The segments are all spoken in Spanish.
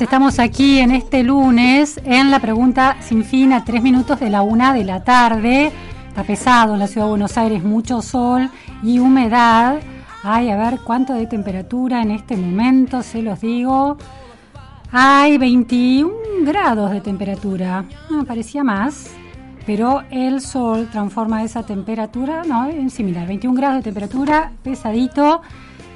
Estamos aquí en este lunes en la pregunta sin fin a tres minutos de la una de la tarde. Está pesado en la ciudad de Buenos Aires, mucho sol y humedad. Ay, a ver cuánto de temperatura en este momento, se los digo. Hay 21 grados de temperatura. No, parecía más, pero el sol transforma esa temperatura, no, en similar. 21 grados de temperatura, pesadito.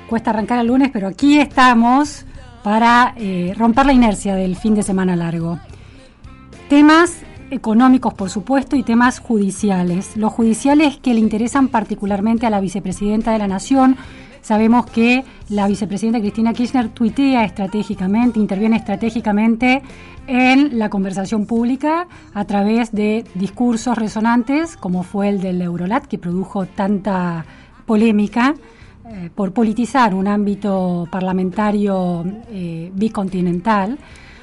Cuesta arrancar el lunes, pero aquí estamos para eh, romper la inercia del fin de semana largo. Temas económicos, por supuesto, y temas judiciales. Los judiciales que le interesan particularmente a la vicepresidenta de la Nación. Sabemos que la vicepresidenta Cristina Kirchner tuitea estratégicamente, interviene estratégicamente en la conversación pública a través de discursos resonantes, como fue el del Eurolat, que produjo tanta polémica eh, por politizar un ámbito parlamentario eh, bicontinental.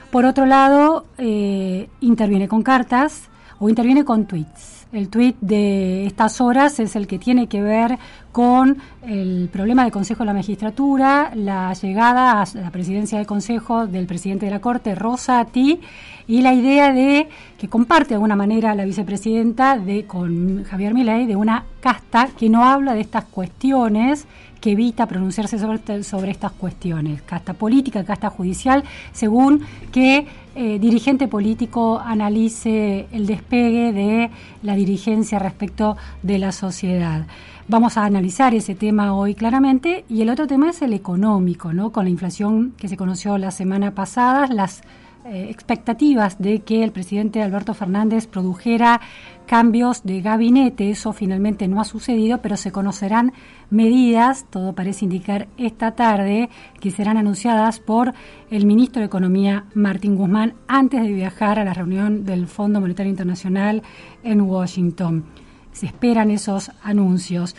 Por otro lado, eh, interviene con cartas o interviene con tweets. El tweet de estas horas es el que tiene que ver con el problema del Consejo de la Magistratura, la llegada a la presidencia del Consejo del presidente de la Corte, Rosati, y la idea de que comparte de alguna manera la vicepresidenta de, con Javier Milei de una casta que no habla de estas cuestiones que evita pronunciarse sobre, sobre estas cuestiones, casta política, casta judicial, según que eh, dirigente político analice el despegue de la dirigencia respecto de la sociedad. Vamos a analizar ese tema hoy claramente y el otro tema es el económico, ¿no? Con la inflación que se conoció la semana pasada, las eh, expectativas de que el presidente Alberto Fernández produjera cambios de gabinete. Eso finalmente no ha sucedido, pero se conocerán medidas, todo parece indicar esta tarde, que serán anunciadas por el ministro de Economía, Martín Guzmán, antes de viajar a la reunión del Fondo Monetario Internacional en Washington. Se esperan esos anuncios.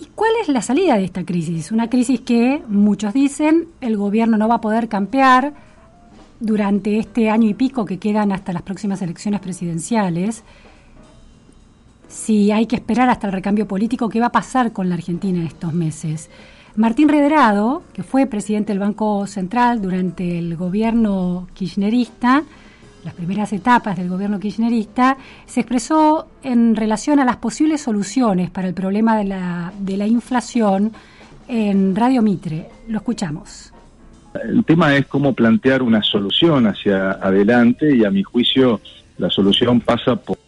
¿Y cuál es la salida de esta crisis? Una crisis que muchos dicen el gobierno no va a poder campear, durante este año y pico que quedan hasta las próximas elecciones presidenciales, si hay que esperar hasta el recambio político, ¿qué va a pasar con la Argentina en estos meses? Martín Redrado, que fue presidente del Banco Central durante el gobierno kirchnerista, las primeras etapas del gobierno kirchnerista, se expresó en relación a las posibles soluciones para el problema de la, de la inflación en Radio Mitre. Lo escuchamos. El tema es cómo plantear una solución hacia adelante y a mi juicio la solución pasa por,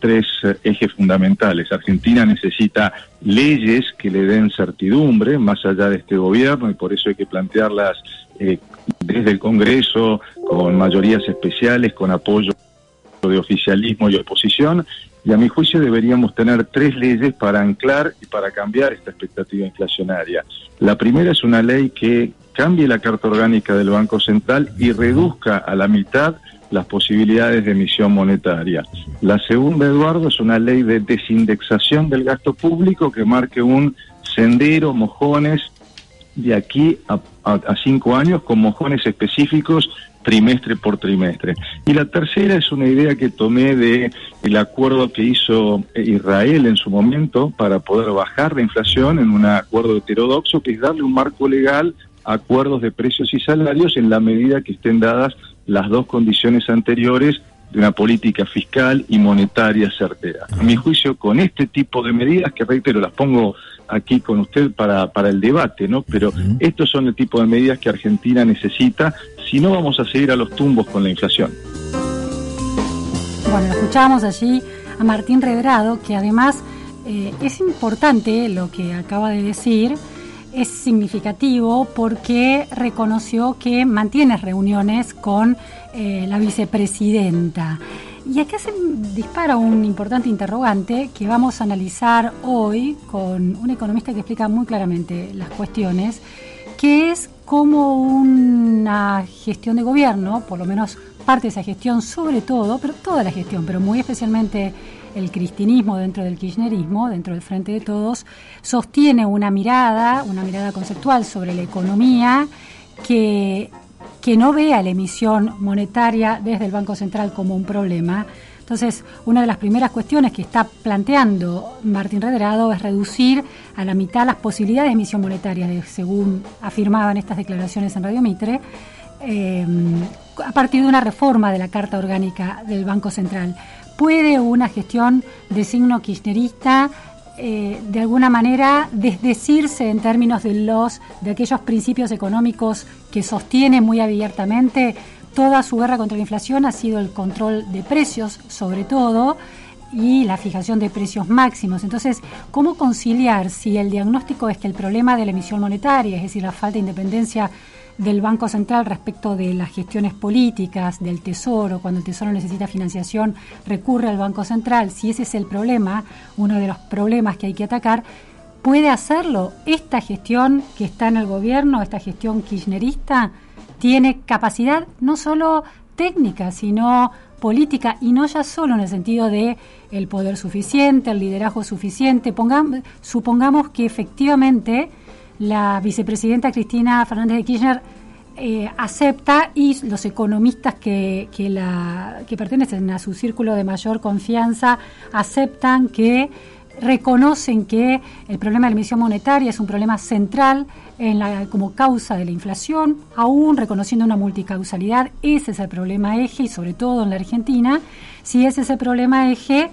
tres eh, ejes fundamentales. Argentina necesita leyes que le den certidumbre más allá de este gobierno y por eso hay que plantearlas eh, desde el Congreso con mayorías especiales, con apoyo de oficialismo y oposición. Y a mi juicio deberíamos tener tres leyes para anclar y para cambiar esta expectativa inflacionaria. La primera es una ley que cambie la carta orgánica del Banco Central y reduzca a la mitad las posibilidades de emisión monetaria. La segunda, Eduardo, es una ley de desindexación del gasto público que marque un sendero, mojones de aquí a, cinco años con mojones específicos trimestre por trimestre. Y la tercera es una idea que tomé de el acuerdo que hizo Israel en su momento para poder bajar la inflación en un acuerdo heterodoxo, que es darle un marco legal a acuerdos de precios y salarios en la medida que estén dadas las dos condiciones anteriores de una política fiscal y monetaria certera. A mi juicio, con este tipo de medidas, que reitero, las pongo aquí con usted para, para el debate, ¿no? Pero estos son el tipo de medidas que Argentina necesita, si no vamos a seguir a los tumbos con la inflación. Bueno, escuchábamos allí a Martín Redrado, que además eh, es importante lo que acaba de decir, es significativo porque reconoció que mantiene reuniones con eh, la vicepresidenta. Y acá se dispara un importante interrogante que vamos a analizar hoy con un economista que explica muy claramente las cuestiones, que es cómo una gestión de gobierno, por lo menos parte de esa gestión sobre todo, pero toda la gestión, pero muy especialmente el cristinismo dentro del kirchnerismo, dentro del Frente de Todos, sostiene una mirada, una mirada conceptual sobre la economía que, que no vea la emisión monetaria desde el Banco Central como un problema. Entonces, una de las primeras cuestiones que está planteando Martín Redrado es reducir a la mitad las posibilidades de emisión monetaria, según afirmaban estas declaraciones en Radio Mitre, eh, a partir de una reforma de la Carta Orgánica del Banco Central. ¿Puede una gestión de signo kirchnerista eh, de alguna manera desdecirse en términos de los de aquellos principios económicos que sostiene muy abiertamente toda su guerra contra la inflación ha sido el control de precios sobre todo y la fijación de precios máximos. Entonces, ¿cómo conciliar si el diagnóstico es que el problema de la emisión monetaria, es decir, la falta de independencia del Banco Central respecto de las gestiones políticas, del Tesoro, cuando el Tesoro necesita financiación, recurre al Banco Central, si ese es el problema, uno de los problemas que hay que atacar, ¿puede hacerlo esta gestión que está en el gobierno, esta gestión kirchnerista? ¿Tiene capacidad no solo técnica, sino política y no ya solo en el sentido de el poder suficiente, el liderazgo suficiente. Pongamos, supongamos que efectivamente la vicepresidenta Cristina Fernández de Kirchner eh, acepta y los economistas que, que, pertenecen a su círculo de mayor confianza aceptan que reconocen que el problema de la emisión monetaria es un problema central en la, como causa de la inflación, aún reconociendo una multicausalidad, ese es el problema eje y sobre todo en la Argentina, si ese es el problema eje,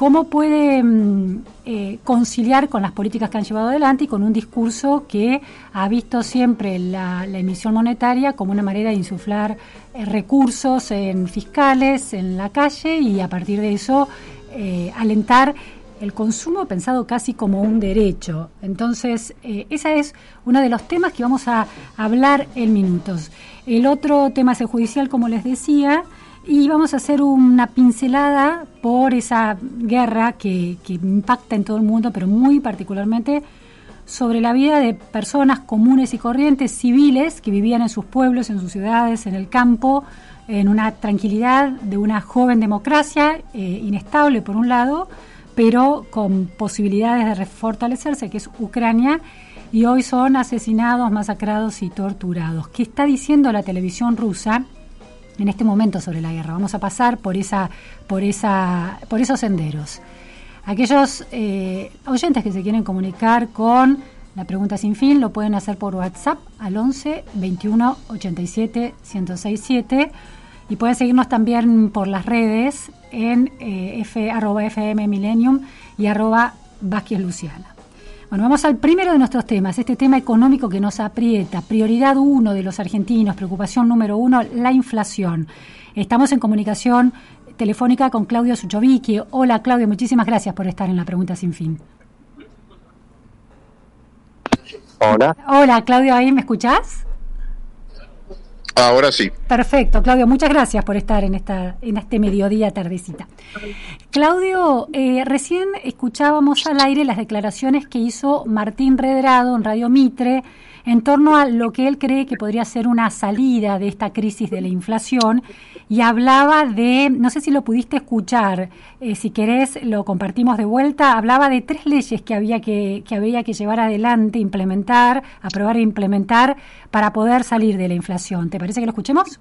¿Cómo puede mm, eh, conciliar con las políticas que han llevado adelante y con un discurso que ha visto siempre la, emisión monetaria como una manera de insuflar eh, recursos en fiscales, en la calle y a partir de eso eh, alentar el consumo pensado casi como un derecho. Entonces, ese es uno de los temas que vamos a hablar en minutos. El otro tema es el judicial, como les decía y vamos a hacer una pincelada por esa guerra que, impacta en todo el mundo, pero muy particularmente sobre la vida de personas comunes y corrientes, civiles, que vivían en sus pueblos, en sus ciudades, en el campo, en una tranquilidad de una joven democracia, eh, inestable por un lado, pero con posibilidades de fortalecerse, que es Ucrania, y hoy son asesinados, masacrados y torturados. ¿Qué está diciendo la televisión rusa? En este momento sobre la guerra. Vamos a pasar por, esa, por, esa, por esos senderos. Aquellos eh, oyentes que se quieren comunicar con la pregunta sin fin lo pueden hacer por WhatsApp al 11 21 87 1067 y pueden seguirnos también por las redes en eh, f, arroba FM Millennium y arroba Vázquez Luciana. Bueno, vamos al primero de nuestros temas, este tema económico que nos aprieta. Prioridad uno de los argentinos, preocupación número uno, la inflación. Estamos en comunicación telefónica con Claudio Suchovicki. Hola Claudio, muchísimas gracias por estar en la pregunta sin fin. Hola. Hola Claudio, ¿ahí me escuchás? Ahora sí. Perfecto, Claudio, muchas gracias por estar en esta en este mediodía tardecita. Claudio, eh, recién escuchábamos al aire las declaraciones que hizo Martín Redrado en Radio Mitre en torno a lo que él cree que podría ser una salida de esta crisis de la inflación y hablaba de, no sé si lo pudiste escuchar, eh, si querés lo compartimos de vuelta, hablaba de tres leyes que había que, que había que llevar adelante, implementar, aprobar e implementar para poder salir de la inflación. ¿Te parece que lo escuchemos?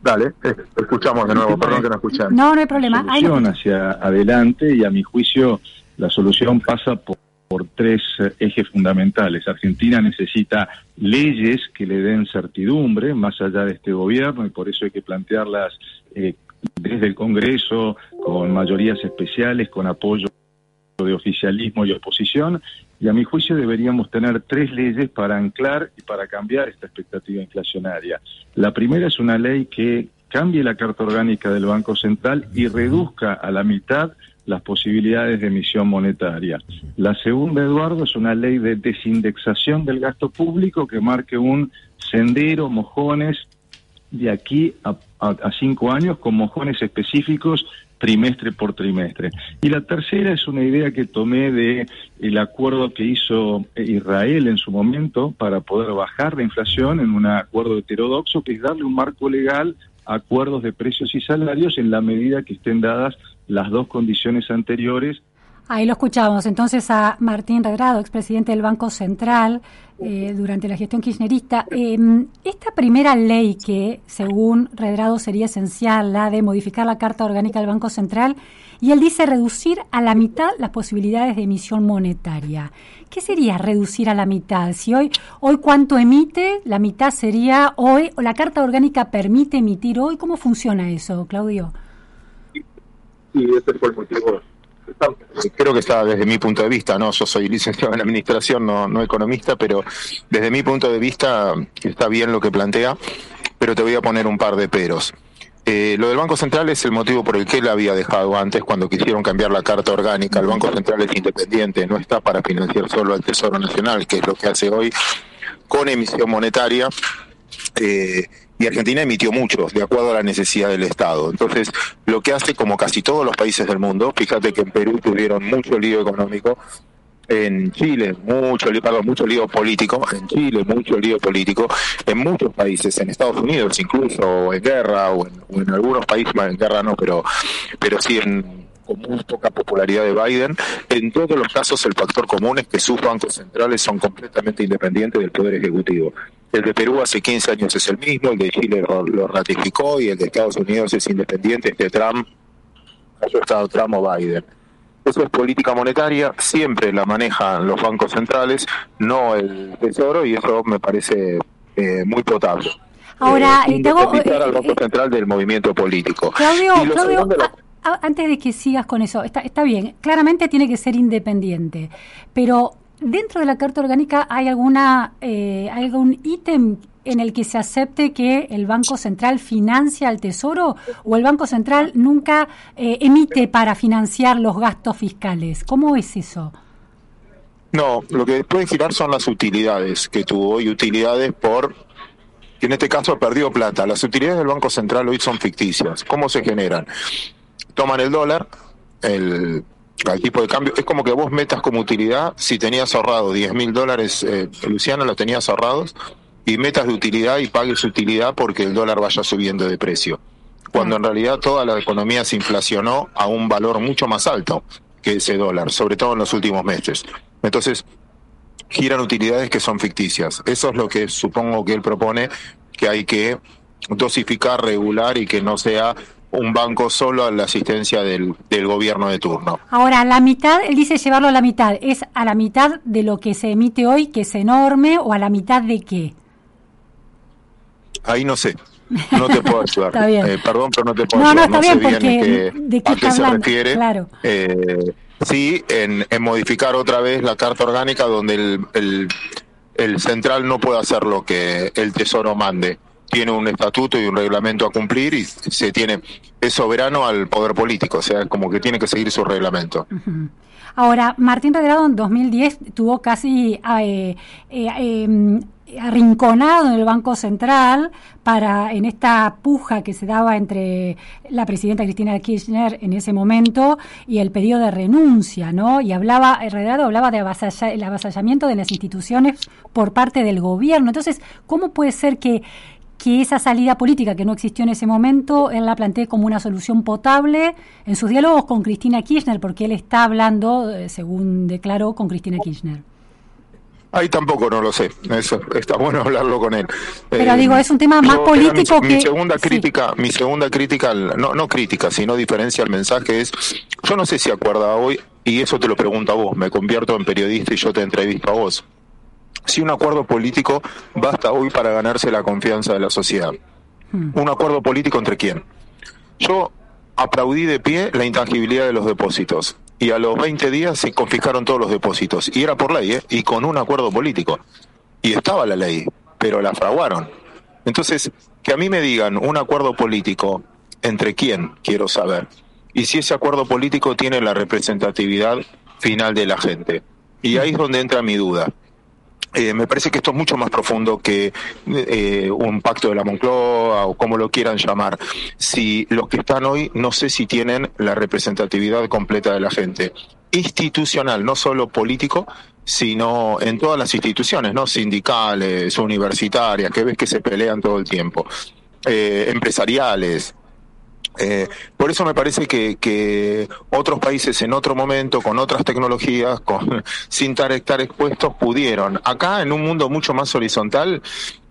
Dale, eh, escuchamos de nuevo, perdón que no escuchamos. No, no hay problema. Solución hacia adelante y a mi juicio la solución pasa por, por tres eh, ejes fundamentales. Argentina necesita leyes que le den certidumbre más allá de este gobierno y por eso hay que plantearlas eh, desde el Congreso con mayorías especiales, con apoyo de oficialismo y oposición, y a mi juicio deberíamos tener tres leyes para anclar y para cambiar esta expectativa inflacionaria. La primera es una ley que cambie la carta orgánica del Banco Central y reduzca a la mitad las posibilidades de emisión monetaria. La segunda, Eduardo, es una ley de desindexación del gasto público que marque un sendero, mojones, de aquí a, a cinco años con mojones específicos trimestre por trimestre. Y la tercera es una idea que tomé de el acuerdo que hizo Israel en su momento para poder bajar la inflación en un acuerdo heterodoxo, que es darle un marco legal acuerdos de precios y salarios en la medida que estén dadas las dos condiciones anteriores Ahí lo escuchamos entonces a Martín Redrado, expresidente del Banco Central, eh, durante la gestión kirchnerista. Eh, esta primera ley que, según Redrado, sería esencial, la de modificar la Carta Orgánica del Banco Central, y él dice reducir a la mitad las posibilidades de emisión monetaria. ¿Qué sería reducir a la mitad? Si hoy, hoy cuánto emite, la mitad sería hoy, o la Carta Orgánica permite emitir hoy, ¿cómo funciona eso, Claudio? Sí, ese fue el motivo creo que está desde mi punto de vista, no, yo soy licenciado en administración, no, no economista, pero desde mi punto de vista está bien lo que plantea, pero te voy a poner un par de peros. Eh, lo del Banco Central es el motivo por el que él había dejado antes cuando quisieron cambiar la carta orgánica. El Banco Central es independiente, no está para financiar solo al Tesoro Nacional, que es lo que hace hoy con emisión monetaria. Eh, y Argentina emitió muchos, de acuerdo a la necesidad del Estado. Entonces, lo que hace, como casi todos los países del mundo, fíjate que en Perú tuvieron mucho lío económico, en Chile mucho perdón, mucho lío político, en Chile mucho lío político, en muchos países, en Estados Unidos incluso, en guerra, o en, algunos países, en guerra no, pero, pero sí en con muy poca popularidad de Biden. En todos los casos el factor común es que sus bancos centrales son completamente independientes del Poder Ejecutivo. El de Perú hace 15 años es el mismo, el de Chile lo, ratificó y el de Estados Unidos es independiente, este Trump, haya estado Trump o Biden. Eso es política monetaria, siempre la manejan los bancos centrales, no el Tesoro, y eso me parece eh, muy potable. Ahora, eh, tengo, eh, al Banco Central del movimiento político. Claudio, Claudio antes de que sigas con eso, está, está bien, claramente tiene que ser independiente, pero dentro de la Carta Orgánica hay alguna eh, algún ítem en el que se acepte que el Banco Central financia al Tesoro o el Banco Central nunca eh, emite para financiar los gastos fiscales. ¿Cómo es eso? No, lo que puede girar son las utilidades que tuvo y utilidades por que en este caso perdió plata. Las utilidades del Banco Central hoy son ficticias. ¿Cómo se generan? Toman el dólar, el, tipo de cambio, es como que vos metas como utilidad, si tenías ahorrado 10 mil dólares, eh, Luciano, lo tenías ahorrados, y metas de utilidad y pagues utilidad porque el dólar vaya subiendo de precio. Cuando en realidad toda la economía se inflacionó a un valor mucho más alto que ese dólar, sobre todo en los últimos meses. Entonces, giran utilidades que son ficticias. Eso es lo que supongo que él propone, que hay que dosificar, regular y que no sea un banco solo a la asistencia del, del, gobierno de turno. Ahora, la mitad, él dice llevarlo a la mitad, ¿es a la mitad de lo que se emite hoy, que es enorme, o a la mitad de qué? Ahí no sé. No te puedo ayudar. está bien. Eh, perdón, pero no te puedo no, ayudar. No, está bien, porque ¿de qué a qué se refiere. Claro. Eh, sí, en, en, modificar otra vez la carta orgánica donde el, el, el central no puede hacer lo que el tesoro mande tiene un estatuto y un reglamento a cumplir y se tiene es soberano al poder político, o sea, como que tiene que seguir su reglamento. Ahora, Martín Redrado en 2010 tuvo casi eh, eh, em, arrinconado en el Banco Central para en esta puja que se daba entre la presidenta Cristina Kirchner en ese momento y el pedido de renuncia, ¿no? Y hablaba, Redrado hablaba de el avasallamiento de las instituciones por parte del gobierno. Entonces, ¿cómo puede ser que que esa salida política que no existió en ese momento, él la plantee como una solución potable en sus diálogos con Cristina Kirchner, porque él está hablando, eh, según declaró, con Cristina Kirchner. Ahí tampoco no lo sé, Eso, está bueno hablarlo con él. Pero digo, es un tema más político mi, que... Mi segunda crítica, mi segunda crítica, no, no crítica, sino diferencia al mensaje es, yo no sé si acuerda hoy, y eso te lo pregunto a vos, me convierto en periodista y yo te entrevisto a vos. Si un acuerdo político basta hoy para ganarse la confianza de la sociedad. Hmm. ¿Un acuerdo político entre quién? Yo aplaudí de pie la intangibilidad de los depósitos y a los 20 días se confiscaron todos los depósitos. Y era por ley, ¿eh? y con un acuerdo político. Y estaba la ley, pero la fraguaron. Entonces, que a mí me digan un acuerdo político, ¿entre quién? Quiero saber. Y si ese acuerdo político tiene la representatividad final de la gente. Y ahí es donde entra mi duda. Eh, me parece que esto es mucho más profundo que eh, un pacto de la Moncloa o como lo quieran llamar. Si los que están hoy no sé si tienen la representatividad completa de la gente, institucional, no solo político, sino en todas las instituciones, no sindicales, universitarias, que ves que se pelean todo el tiempo, eh, empresariales, eh, por eso me parece que, otros países en otro momento, con otras tecnologías, con, sin estar, estar expuestos, pudieron. Acá, en un mundo mucho más horizontal,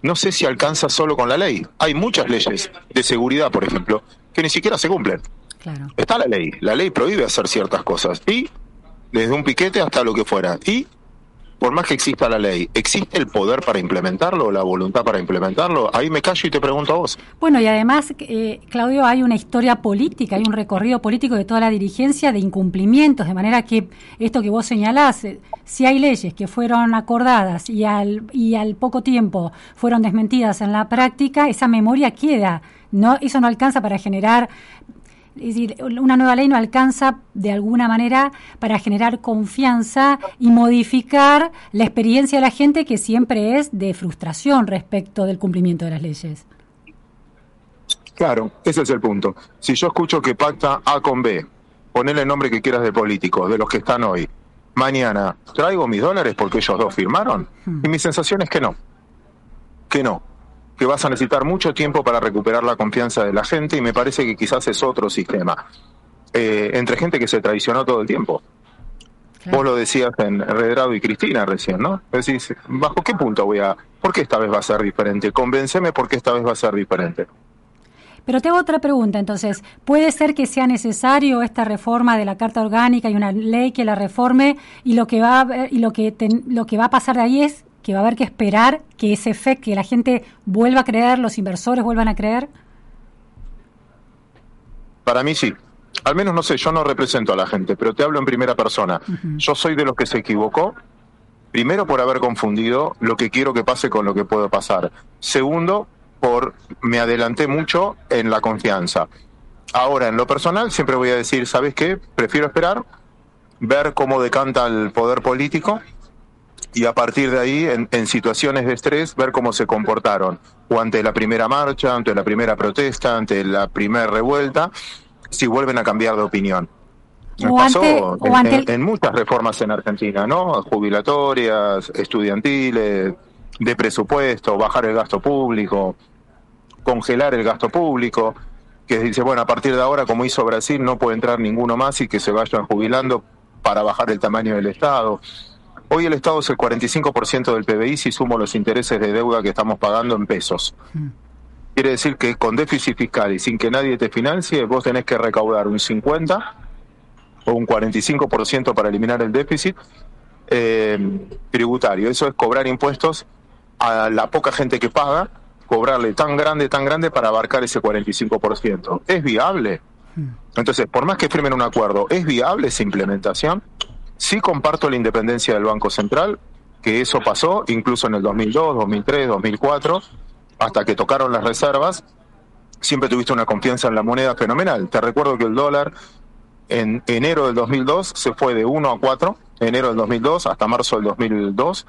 no sé si alcanza solo con la ley. Hay muchas leyes de seguridad, por ejemplo, que ni siquiera se cumplen. Está la ley. La ley prohíbe hacer ciertas cosas. Y desde un piquete hasta lo que fuera. Y por más que exista la ley, ¿existe el poder para implementarlo, la voluntad para implementarlo? Ahí me callo y te pregunto a vos. Bueno, y además, eh, Claudio, hay una historia política, hay un recorrido político de toda la dirigencia de incumplimientos, de manera que esto que vos señalás, eh, si hay leyes que fueron acordadas y al, y al poco tiempo fueron desmentidas en la práctica, esa memoria queda. No, eso no alcanza para generar es decir, una nueva ley no alcanza de alguna manera para generar confianza y modificar la experiencia de la gente que siempre es de frustración respecto del cumplimiento de las leyes. Claro, ese es el punto. Si yo escucho que pacta A con B, ponele el nombre que quieras de políticos, de los que están hoy, mañana, ¿traigo mis dólares porque ellos dos firmaron? Hmm. Y mi sensación es que no, que no que vas a necesitar mucho tiempo para recuperar la confianza de la gente y me parece que quizás es otro sistema. Eh, entre gente que se traicionó todo el tiempo. Vos lo decías en Redrado y Cristina recién, ¿no? Decís, ¿bajo qué punto voy a...? ¿Por qué esta vez va a ser diferente? Convénceme por qué esta vez va a ser diferente. Pero tengo otra pregunta, entonces, ¿puede ser que sea necesario esta reforma de la Carta Orgánica y una ley que la reforme y lo que va a, y lo que lo que va a pasar de ahí es que va a haber que esperar que ese efecto, que la gente vuelva a creer, los inversores vuelvan a creer? Para mí sí. Al menos no sé, yo no represento a la gente, pero te hablo en primera persona. Yo soy de los que se equivocó, primero por haber confundido lo que quiero que pase con lo que puede pasar. Segundo, por me adelanté mucho en la confianza. Ahora, en lo personal, siempre voy a decir, ¿sabes qué? Prefiero esperar, ver cómo decanta el poder político y a partir de ahí, en, situaciones de estrés, ver cómo se comportaron, o ante la primera marcha, ante la primera protesta, ante la primera revuelta, si vuelven a cambiar de opinión. Me pasó en, muchas reformas en Argentina, ¿no? Jubilatorias, estudiantiles, de presupuesto, bajar el gasto público, congelar el gasto público, que dice, bueno, a partir de ahora, como hizo Brasil, no puede entrar ninguno más y que se vayan jubilando para bajar el tamaño del Estado. Hoy el Estado es el 45% del PBI si sumo los intereses de deuda que estamos pagando en pesos. Hmm. Quiere decir que con déficit fiscal y sin que nadie te financie, vos tenés que recaudar un 50 o un 45% para eliminar el déficit eh, tributario. Eso es cobrar impuestos a la poca gente que paga, cobrarle tan grande, tan grande para abarcar ese 45%. ¿Es viable? Hmm. Entonces, por más que firmen un acuerdo, ¿es viable esa implementación? Sí comparto la independencia del Banco Central, que eso pasó incluso en el 2002, 2003, 2004, hasta que tocaron las reservas. Siempre tuviste una confianza en la moneda fenomenal. Te recuerdo que el dólar en enero del 2002 se fue de 1 a 4, enero del 2002 hasta marzo del 2002,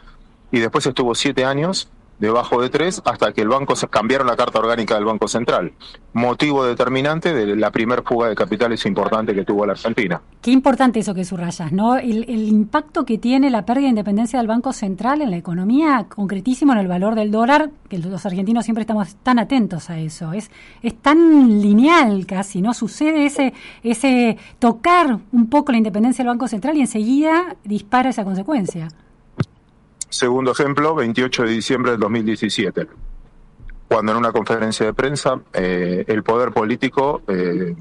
y después estuvo siete años debajo de 3 hasta que el banco se cambiaron la carta orgánica del Banco Central. Motivo determinante de la primer fuga de capitales importante que tuvo la Argentina. Qué importante eso que subrayas, ¿no? El, el, impacto que tiene la pérdida de independencia del Banco Central en la economía, concretísimo en el valor del dólar, que los argentinos siempre estamos tan atentos a eso. Es, es tan lineal casi, ¿no? Sucede ese, ese tocar un poco la independencia del Banco Central y enseguida dispara esa consecuencia. Segundo ejemplo, 28 de diciembre del 2017, cuando en una conferencia de prensa eh, el poder político eh,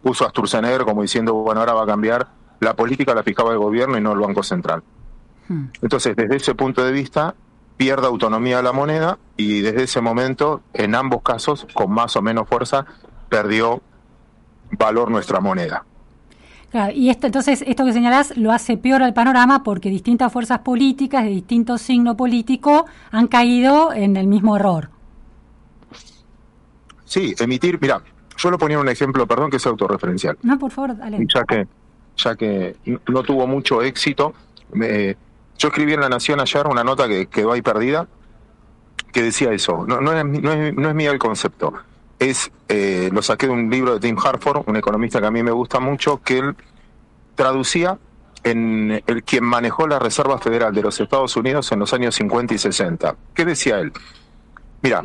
puso a Sturzenegger como diciendo, bueno, ahora va a cambiar, la política la fijaba el gobierno y no el Banco Central. Hmm. Entonces, desde ese punto de vista, pierde autonomía la moneda y desde ese momento, en ambos casos, con más o menos fuerza, perdió valor nuestra moneda y esto, entonces, esto que señalás lo hace peor al panorama porque distintas fuerzas políticas de distinto signo político han caído en el mismo error. Sí, emitir, mira, yo lo ponía un ejemplo, perdón que sea autorreferencial. No, por favor, dale. Ya que, ya que no tuvo mucho éxito, yo escribí en La Nación ayer una nota que quedó ahí perdida, que decía eso, no, no, es, no, es, no es mío el concepto es, eh, lo saqué de un libro de Tim Harford, un economista que a mí me gusta mucho, que él traducía en el quien manejó la Reserva Federal de los Estados Unidos en los años 50 y 60. ¿Qué decía él? Mira,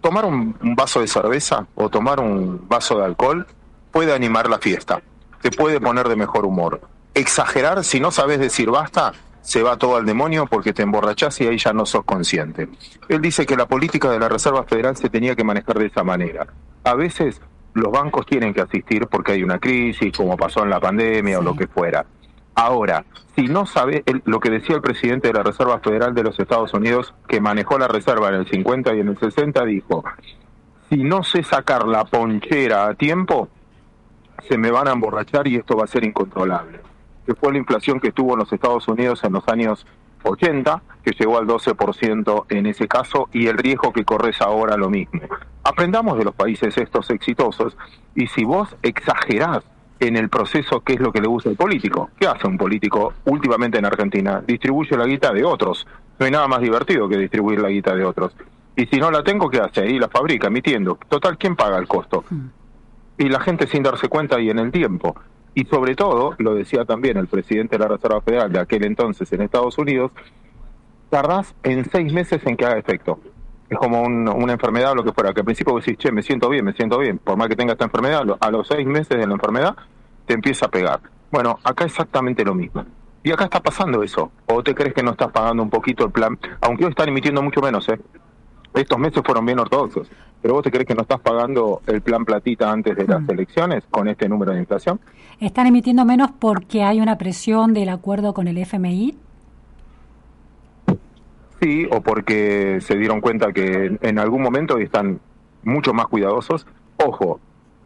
tomar un, un vaso de cerveza o tomar un vaso de alcohol puede animar la fiesta, te puede poner de mejor humor. Exagerar, si no sabes decir basta, se va todo al demonio porque te emborrachás y ahí ya no sos consciente. Él dice que la política de la Reserva Federal se tenía que manejar de esa manera. A veces los bancos tienen que asistir porque hay una crisis, como pasó en la pandemia o lo que fuera. Ahora, si no sabe lo que decía el presidente de la Reserva Federal de los Estados Unidos, que manejó la reserva en el 50 y en el 60, dijo, si no sé sacar la ponchera a tiempo, se me van a emborrachar y esto va a ser incontrolable que fue la inflación que tuvo en los Estados Unidos en los años 80, que llegó al 12% en ese caso, y el riesgo que corres ahora lo mismo. Aprendamos de los países estos exitosos, y si vos exagerás en el proceso qué es lo que le gusta al político, ¿qué hace un político últimamente en Argentina? Distribuye la guita de otros. No hay nada más divertido que distribuir la guita de otros. Y si no la tengo, ¿qué hace? Ahí la fabrica, emitiendo. Total, ¿quién paga el costo? Hmm. Y la gente sin darse cuenta y en el tiempo. Y sobre todo, lo decía también el presidente de la Reserva Federal de aquel entonces en Estados Unidos, tardás en seis meses en que haga efecto. Es como una enfermedad o lo que fuera, que al principio decís, che, me siento bien, me siento bien, por más que tenga esta enfermedad, a los seis meses de la enfermedad te empieza a pegar. Bueno, acá exactamente lo mismo. Y acá está pasando eso. ¿O te crees que no estás pagando un poquito el plan? Aunque hoy están emitiendo mucho menos, ¿eh? Estos meses fueron bien ortodoxos. ¿Pero vos te crees que no estás pagando el plan platita antes de las mm. elecciones con este número de inflación? ¿Están emitiendo menos porque hay una presión del acuerdo con el FMI? Sí, o porque se dieron cuenta que en algún momento están mucho más cuidadosos. Ojo,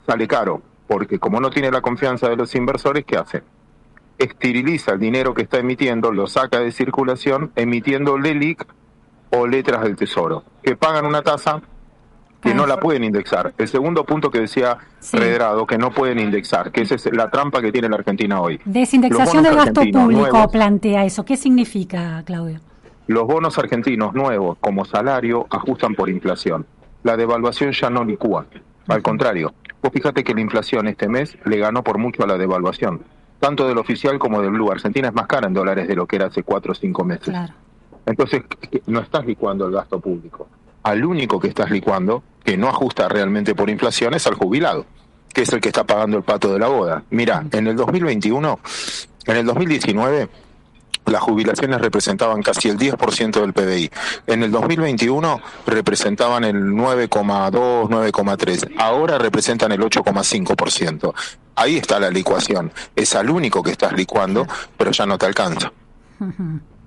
sale caro, porque como no tiene la confianza de los inversores, ¿qué hace? Esteriliza el dinero que está emitiendo, lo saca de circulación, emitiendo LELIC o letras del Tesoro, que pagan una tasa que no la pueden indexar. El segundo punto que decía Redrado, que no pueden indexar, que esa es la trampa que tiene la Argentina hoy. Desindexación del gasto público plantea eso. ¿Qué significa, Claudio? Los bonos argentinos nuevos como salario ajustan por inflación. La devaluación ya no licúa. Al contrario, vos fíjate que la inflación este mes le ganó por mucho a la devaluación, tanto del oficial como del blue. Argentina es más cara en dólares de lo que era hace cuatro o cinco meses. Entonces, no estás licuando el gasto público al único que estás licuando, que no ajusta realmente por inflación, es al jubilado, que es el que está pagando el pato de la boda. Mira, en el 2021, en el 2019, las jubilaciones representaban casi el 10% del PBI. En el 2021 representaban el 9,2, 9,3. Ahora representan el 8,5%. Ahí está la licuación. Es al único que estás licuando, pero ya no te alcanza.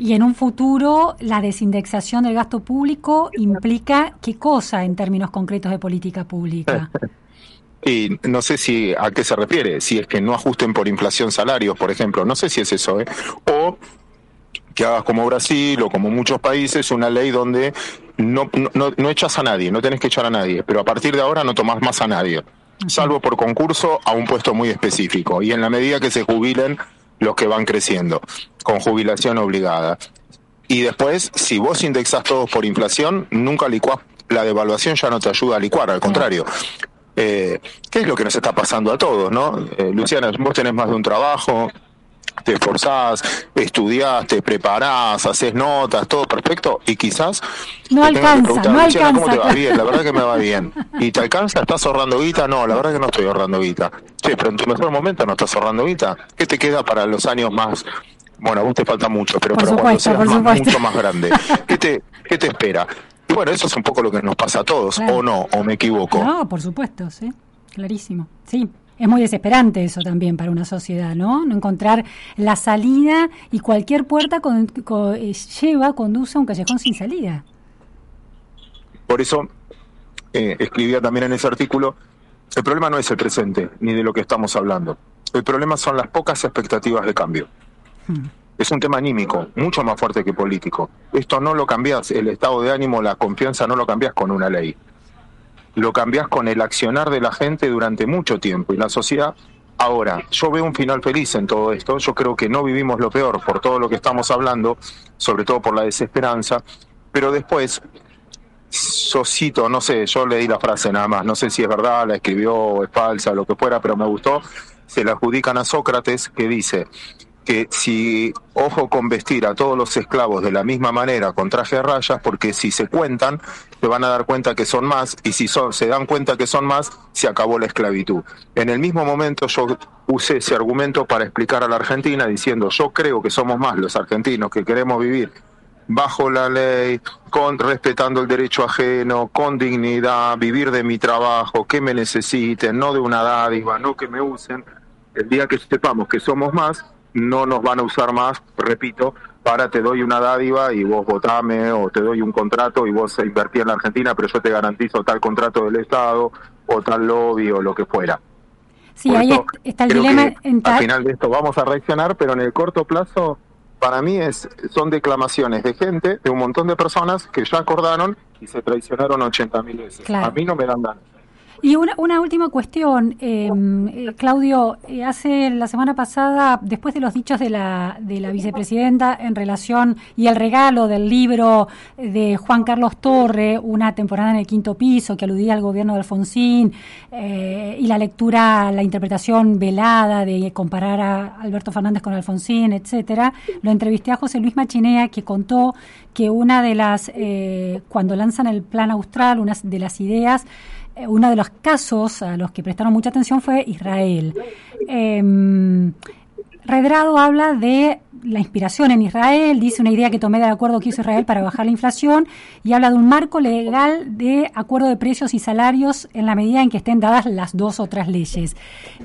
Y en un futuro, la desindexación del gasto público implica qué cosa en términos concretos de política pública. Y no sé si a qué se refiere, si es que no ajusten por inflación salarios, por ejemplo, no sé si es eso, ¿eh? O que hagas como Brasil o como muchos países una ley donde no, no, no echas a nadie, no tenés que echar a nadie, pero a partir de ahora no tomás más a nadie, salvo por concurso a un puesto muy específico. Y en la medida que se jubilen los que van creciendo, con jubilación obligada. Y después, si vos indexás todos por inflación, nunca licuás, la devaluación ya no te ayuda a licuar, al contrario. Eh, ¿Qué es lo que nos está pasando a todos, no? Eh, Luciana, vos tenés más de un trabajo, te esforzás, estudiás, te preparás, haces notas, todo perfecto, y quizás... No alcanza, no alcanza. ¿Cómo te va bien? La verdad que me va bien. ¿Y te alcanza? ¿Estás ahorrando guita? No, la verdad que no estoy ahorrando guita. Sí, pero en tu mejor momento no estás ahorrando guita. ¿Qué te queda para los años más bueno, a vos te falta mucho, pero Por para cuando seas más- mucho más grande, ¿qué te, ¿qué te espera? Y bueno, eso es un poco lo que nos pasa a todos, Claro. o no, o me equivoco. No, por supuesto, sí, clarísimo. Sí, es muy desesperante eso también para una sociedad, ¿no? No encontrar la salida y cualquier puerta con- co- eh, lleva, conduce a un callejón sin salida. Por eso eh, escribía también en ese artículo, el problema no es el presente, ni de lo que estamos hablando. El problema son las pocas expectativas de cambio. Hmm. Es un tema anímico, mucho más fuerte que político. Esto no lo cambias, el estado de ánimo, la confianza no lo cambias con una ley. Lo cambias con el accionar de la gente durante mucho tiempo y la sociedad. Ahora, yo veo un final feliz en todo esto. Yo creo que no vivimos lo peor por todo lo que estamos hablando, sobre todo por la desesperanza. Pero después, yo cito, no sé, yo leí la frase nada más, no sé si es verdad, la escribió es falsa, lo que fuera, pero me gustó. Se la adjudican a Sócrates que dice que si ojo con vestir a todos los esclavos de la misma manera con traje de rayas, porque si se cuentan, se van a dar cuenta que son más, y si son, se dan cuenta que son más, se acabó la esclavitud. En el mismo momento yo usé ese argumento para explicar a la Argentina diciendo, yo creo que somos más los argentinos que queremos vivir bajo la ley, con respetando el derecho ajeno, con dignidad, vivir de mi trabajo, que me necesiten, no de una dádiva, no que me usen. El día que sepamos que somos más, no nos van a usar más, repito, para te doy una dádiva y vos votame, o te doy un contrato y vos invertí en la Argentina, pero yo te garantizo tal contrato del Estado, o tal lobby, o lo que fuera. Sí, Por ahí eso, está el dilema. En al ta- final de esto vamos a reaccionar, pero en el corto plazo, para mí es son declamaciones de gente, de un montón de personas que ya acordaron y se traicionaron 80 mil veces. Claro. A mí no me dan ganas. Y una, una última cuestión, eh, eh, Claudio, eh, hace la semana pasada, después de los dichos de la, de la vicepresidenta en relación y el regalo del libro de Juan Carlos Torre, una temporada en el quinto piso que aludía al gobierno de Alfonsín, eh, y la lectura, la interpretación velada de comparar a Alberto Fernández con Alfonsín, etcétera, lo entrevisté a José Luis Machinea que contó que una de las, eh, cuando lanzan el plan austral, una de las ideas, uno de los casos a los que prestaron mucha atención fue Israel. Eh, Redrado habla de la inspiración en Israel, dice una idea que tomé del acuerdo que hizo Israel para bajar la inflación y habla de un marco legal de acuerdo de precios y salarios en la medida en que estén dadas las dos otras leyes.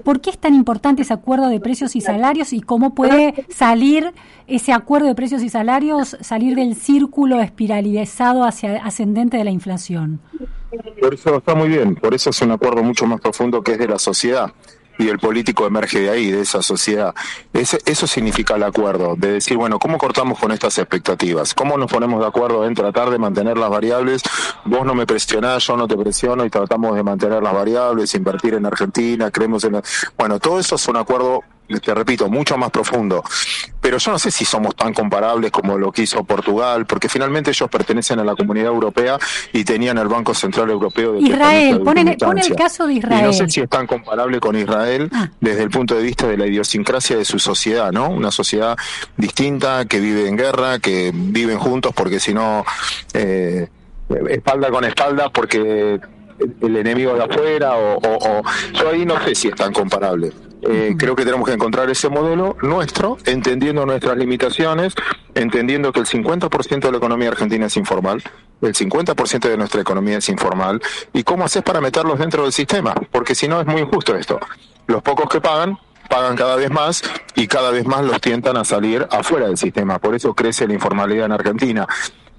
¿Por qué es tan importante ese acuerdo de precios y salarios y cómo puede salir ese acuerdo de precios y salarios, salir del círculo espiralizado hacia ascendente de la inflación? Por eso está muy bien, por eso es un acuerdo mucho más profundo que es de la sociedad. Y el político emerge de ahí, de esa sociedad. Ese- eso significa el acuerdo, de decir, bueno, ¿cómo cortamos con estas expectativas? ¿Cómo nos ponemos de acuerdo en tratar de mantener las variables? Vos no me presionás, yo no te presiono y tratamos de mantener las variables, invertir en Argentina, creemos en... la- Bueno, todo eso es un acuerdo, te repito, mucho más profundo. Pero yo no sé si somos tan comparables como lo que hizo Portugal, porque finalmente ellos pertenecen a la comunidad europea y tenían el Banco Central Europeo de Israel, pone el caso de Y Israel. no sé si es tan comparable con Israel Ah. desde el punto de vista de la idiosincrasia de su sociedad, ¿no? Una sociedad distinta, que vive en guerra, que viven juntos porque si no, eh, espalda con espalda porque el enemigo de afuera o, o- o- yo ahí no sé si es tan comparable. Eh, creo que tenemos que encontrar ese modelo nuestro, entendiendo nuestras limitaciones, entendiendo que el 50% de la economía argentina es informal, el 50% de nuestra economía es informal, y cómo haces para meterlos dentro del sistema, porque si no es muy injusto esto. Los pocos que pagan, pagan cada vez más y cada vez más los tientan a salir afuera del sistema, por eso crece la informalidad en Argentina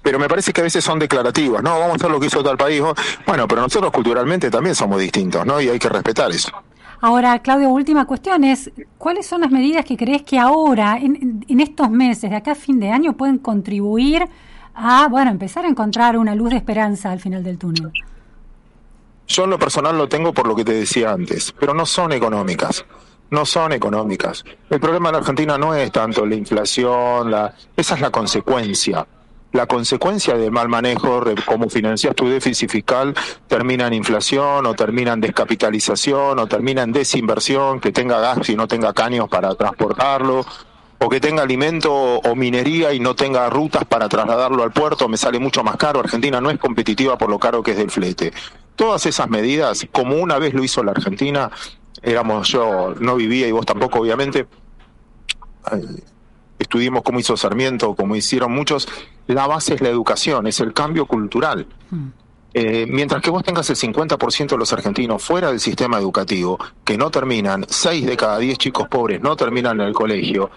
pero me parece que a veces son declarativas, no, vamos a hacer lo que hizo tal país, bueno, pero nosotros culturalmente también somos distintos, ¿no? Y hay que respetar eso. Ahora, Claudio, última cuestión es, ¿cuáles son las medidas que crees que ahora, en, en estos meses, de acá a fin de año, pueden contribuir a, bueno, empezar a encontrar una luz de esperanza al final del túnel? Yo en lo personal lo tengo por lo que te decía antes, pero no son económicas. No son económicas. El problema de la Argentina no es tanto la inflación, la, esa es la consecuencia. La consecuencia del mal manejo, como financias tu déficit fiscal, termina en inflación o termina en descapitalización o termina en desinversión, que tenga gas y no tenga caños para transportarlo, o que tenga alimento o minería y no tenga rutas para trasladarlo al puerto, me sale mucho más caro. Argentina no es competitiva por lo caro que es del flete. Todas esas medidas, como una vez lo hizo la Argentina, éramos yo, no vivía y vos tampoco, obviamente, estudiemos cómo hizo Sarmiento, como hicieron muchos, la base es la educación, es el cambio cultural. Hmm. Eh, mientras que vos tengas el 50% de los argentinos fuera del sistema educativo, que no terminan, 6 de cada 10 chicos pobres no terminan en el colegio,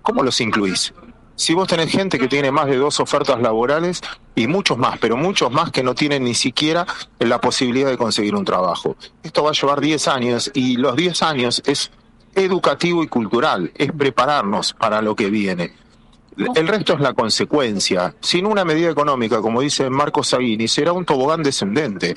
¿cómo los incluís? Si vos tenés gente que tiene más de dos ofertas laborales y muchos más, pero muchos más que no tienen ni siquiera la posibilidad de conseguir un trabajo. Esto va a llevar 10 años y los 10 años es educativo y cultural, es prepararnos para lo que viene. El resto es la consecuencia. Sin una medida económica, como dice Marco Sagini, será un tobogán descendente.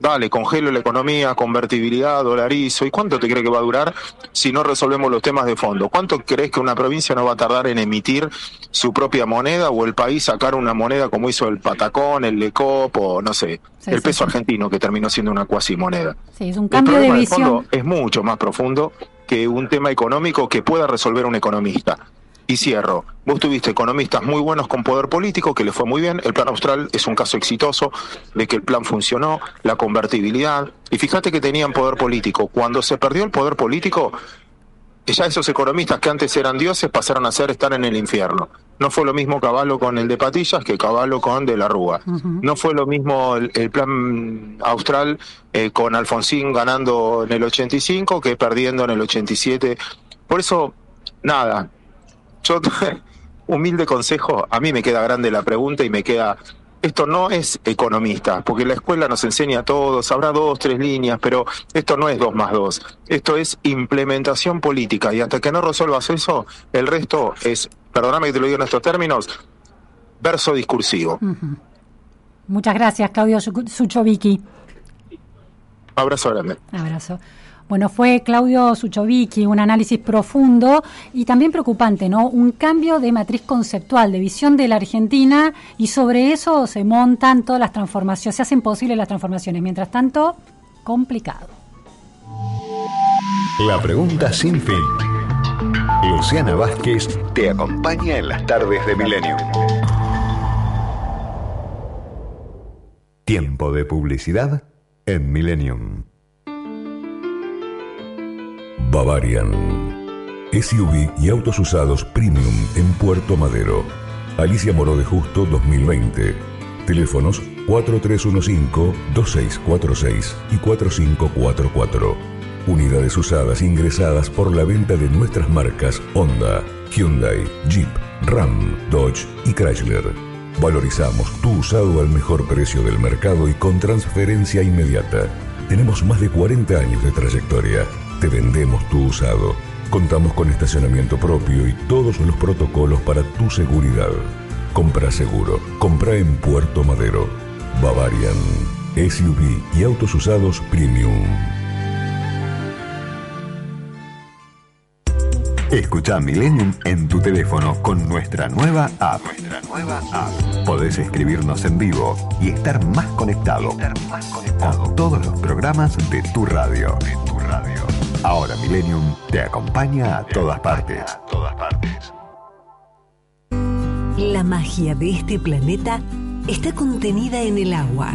Dale, congelo la economía, convertibilidad, dolarizo. ¿Y cuánto te cree que va a durar si no resolvemos los temas de fondo? ¿Cuánto crees que una provincia no va a tardar en emitir su propia moneda o el país sacar una moneda como hizo el Patacón, el Lecop o no sé, el peso argentino que terminó siendo una cuasi moneda? Sí, es un cambio de visión. es mucho más profundo que un tema económico que pueda resolver un economista. Y cierro. Vos tuviste economistas muy buenos con poder político, que les fue muy bien. El plan austral es un caso exitoso de que el plan funcionó, la convertibilidad. Y fíjate que tenían poder político. Cuando se perdió el poder político, ya esos economistas que antes eran dioses pasaron a ser estar en el infierno. No fue lo mismo Caballo con el de Patillas que Caballo con de la Rúa. No fue lo mismo el, plan austral eh, con Alfonsín ganando en el 85 que perdiendo en el 87. Por eso, nada, yo, humilde consejo, a mí me queda grande la pregunta y me queda esto no es economista, porque la escuela nos enseña a todos, habrá dos, tres líneas, pero esto no es dos más dos, esto es implementación política y hasta que no resuelvas eso, el resto es, perdóname que te lo digo en estos términos, verso discursivo. Muchas gracias, Claudio Suchovicki. Abrazo grande. Abrazo. Bueno, fue Claudio Suchovicki, un análisis profundo y también preocupante, ¿no? Un cambio de matriz conceptual, de visión de la Argentina y sobre eso se montan todas las transformaciones, se hacen posibles las transformaciones. Mientras tanto, complicado. La pregunta sin fin. Luciana Vázquez te acompaña en las tardes de Milenio. Tiempo de publicidad en Millennium. Bavarian. SUV y autos usados premium en Puerto Madero. Alicia Moró de Justo 2020. Teléfonos 4315-2646 y 4544. Unidades usadas ingresadas por la venta de nuestras marcas Honda, Hyundai, Jeep, Ram, Dodge y Chrysler. Valorizamos tu usado al mejor precio del mercado y con transferencia inmediata. Tenemos más de 40 años de trayectoria te vendemos tu usado. Contamos con estacionamiento propio y todos los protocolos para tu seguridad. Compra seguro. Compra en Puerto Madero. Bavarian. SUV y autos usados premium. Escucha Millennium en tu teléfono con nuestra nueva app. Nuestra nueva app. Podés escribirnos en vivo y estar más conectado. Estar más conectado. Con todos los programas de tu radio. De tu radio. Ahora Millennium te acompaña a todas partes. A todas partes. La magia de este planeta está contenida en el agua.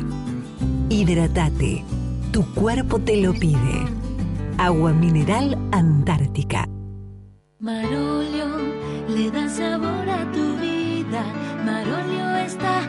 Hidratate. Tu cuerpo te lo pide. Agua mineral Antártica. Marolio le da sabor a tu vida. Marolio está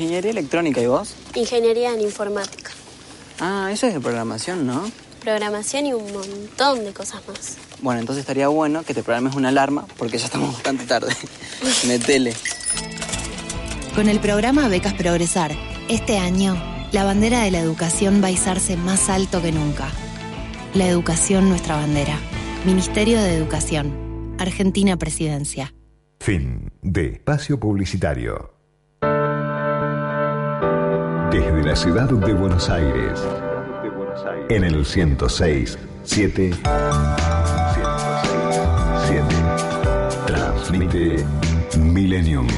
Ingeniería electrónica, ¿y vos? Ingeniería en informática. Ah, eso es de programación, ¿no? programación y un montón de cosas más. Bueno, entonces estaría bueno que te programes una alarma porque ya estamos bastante tarde. Metele. Con el programa Becas Progresar, este año, la bandera de la educación va a izarse más alto que nunca. La educación, nuestra bandera. Ministerio de Educación. Argentina Presidencia. Fin de espacio publicitario. Desde la ciudad de Buenos Aires, en el 106, 7, 7, transmite Millennium.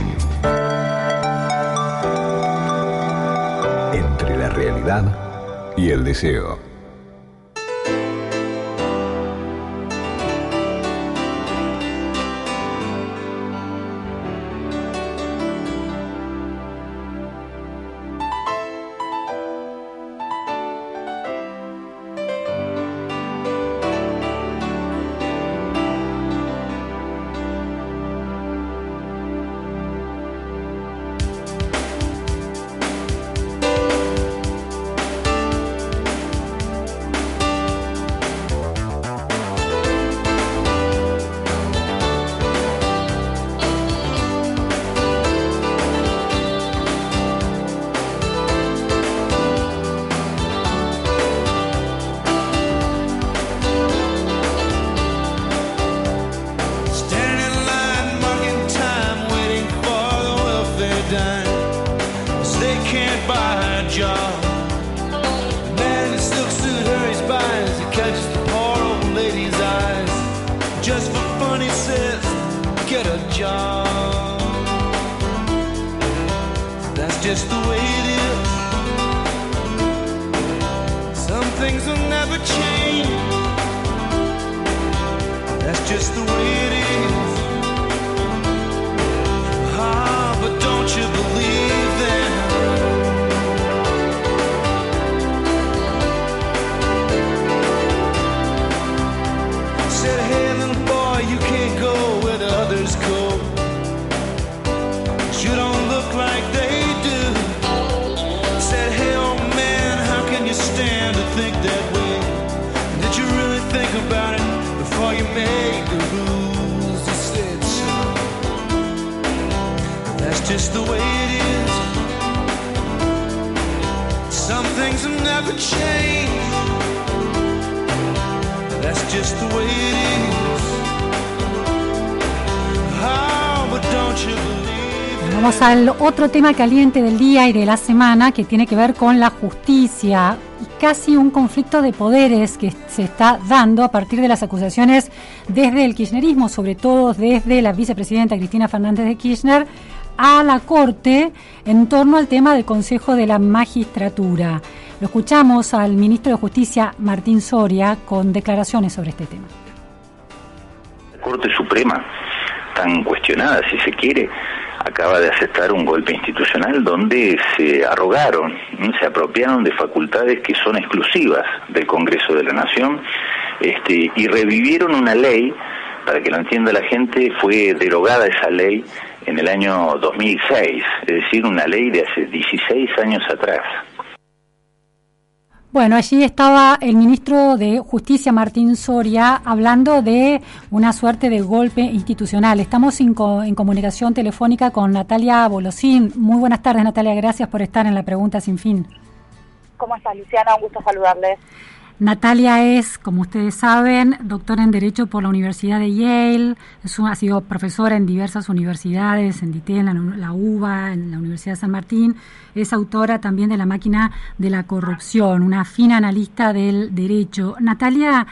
Entre la realidad y el deseo. money says get a job. That's just the way it is. Some things will never change. That's just the way it is. Ah, but don't you believe that? Vamos al otro tema caliente del día y de la semana que tiene que ver con la justicia. Y casi un conflicto de poderes que se está dando a partir de las acusaciones desde el kirchnerismo, sobre todo desde la vicepresidenta Cristina Fernández de Kirchner a la Corte en torno al tema del Consejo de la Magistratura. Lo escuchamos al ministro de Justicia, Martín Soria, con declaraciones sobre este tema. La Corte Suprema, tan cuestionada si se quiere, acaba de aceptar un golpe institucional donde se arrogaron, se apropiaron de facultades que son exclusivas del Congreso de la Nación este, y revivieron una ley, para que lo entienda la gente, fue derogada esa ley en el año 2006, es decir, una ley de hace 16 años atrás. Bueno, allí estaba el ministro de Justicia, Martín Soria, hablando de una suerte de golpe institucional. Estamos en, comunicación telefónica con Natalia Bolosín. Muy buenas tardes, Natalia. Gracias por estar en la pregunta sin fin. ¿Cómo estás, Luciana? Un gusto saludarles. Natalia es, como ustedes saben, doctora en Derecho por la Universidad de Yale, ha sido profesora en diversas universidades, en DITE, en la, UBA, en la Universidad de San Martín, es autora también de La máquina de la corrupción, una fina analista del derecho. Natalia,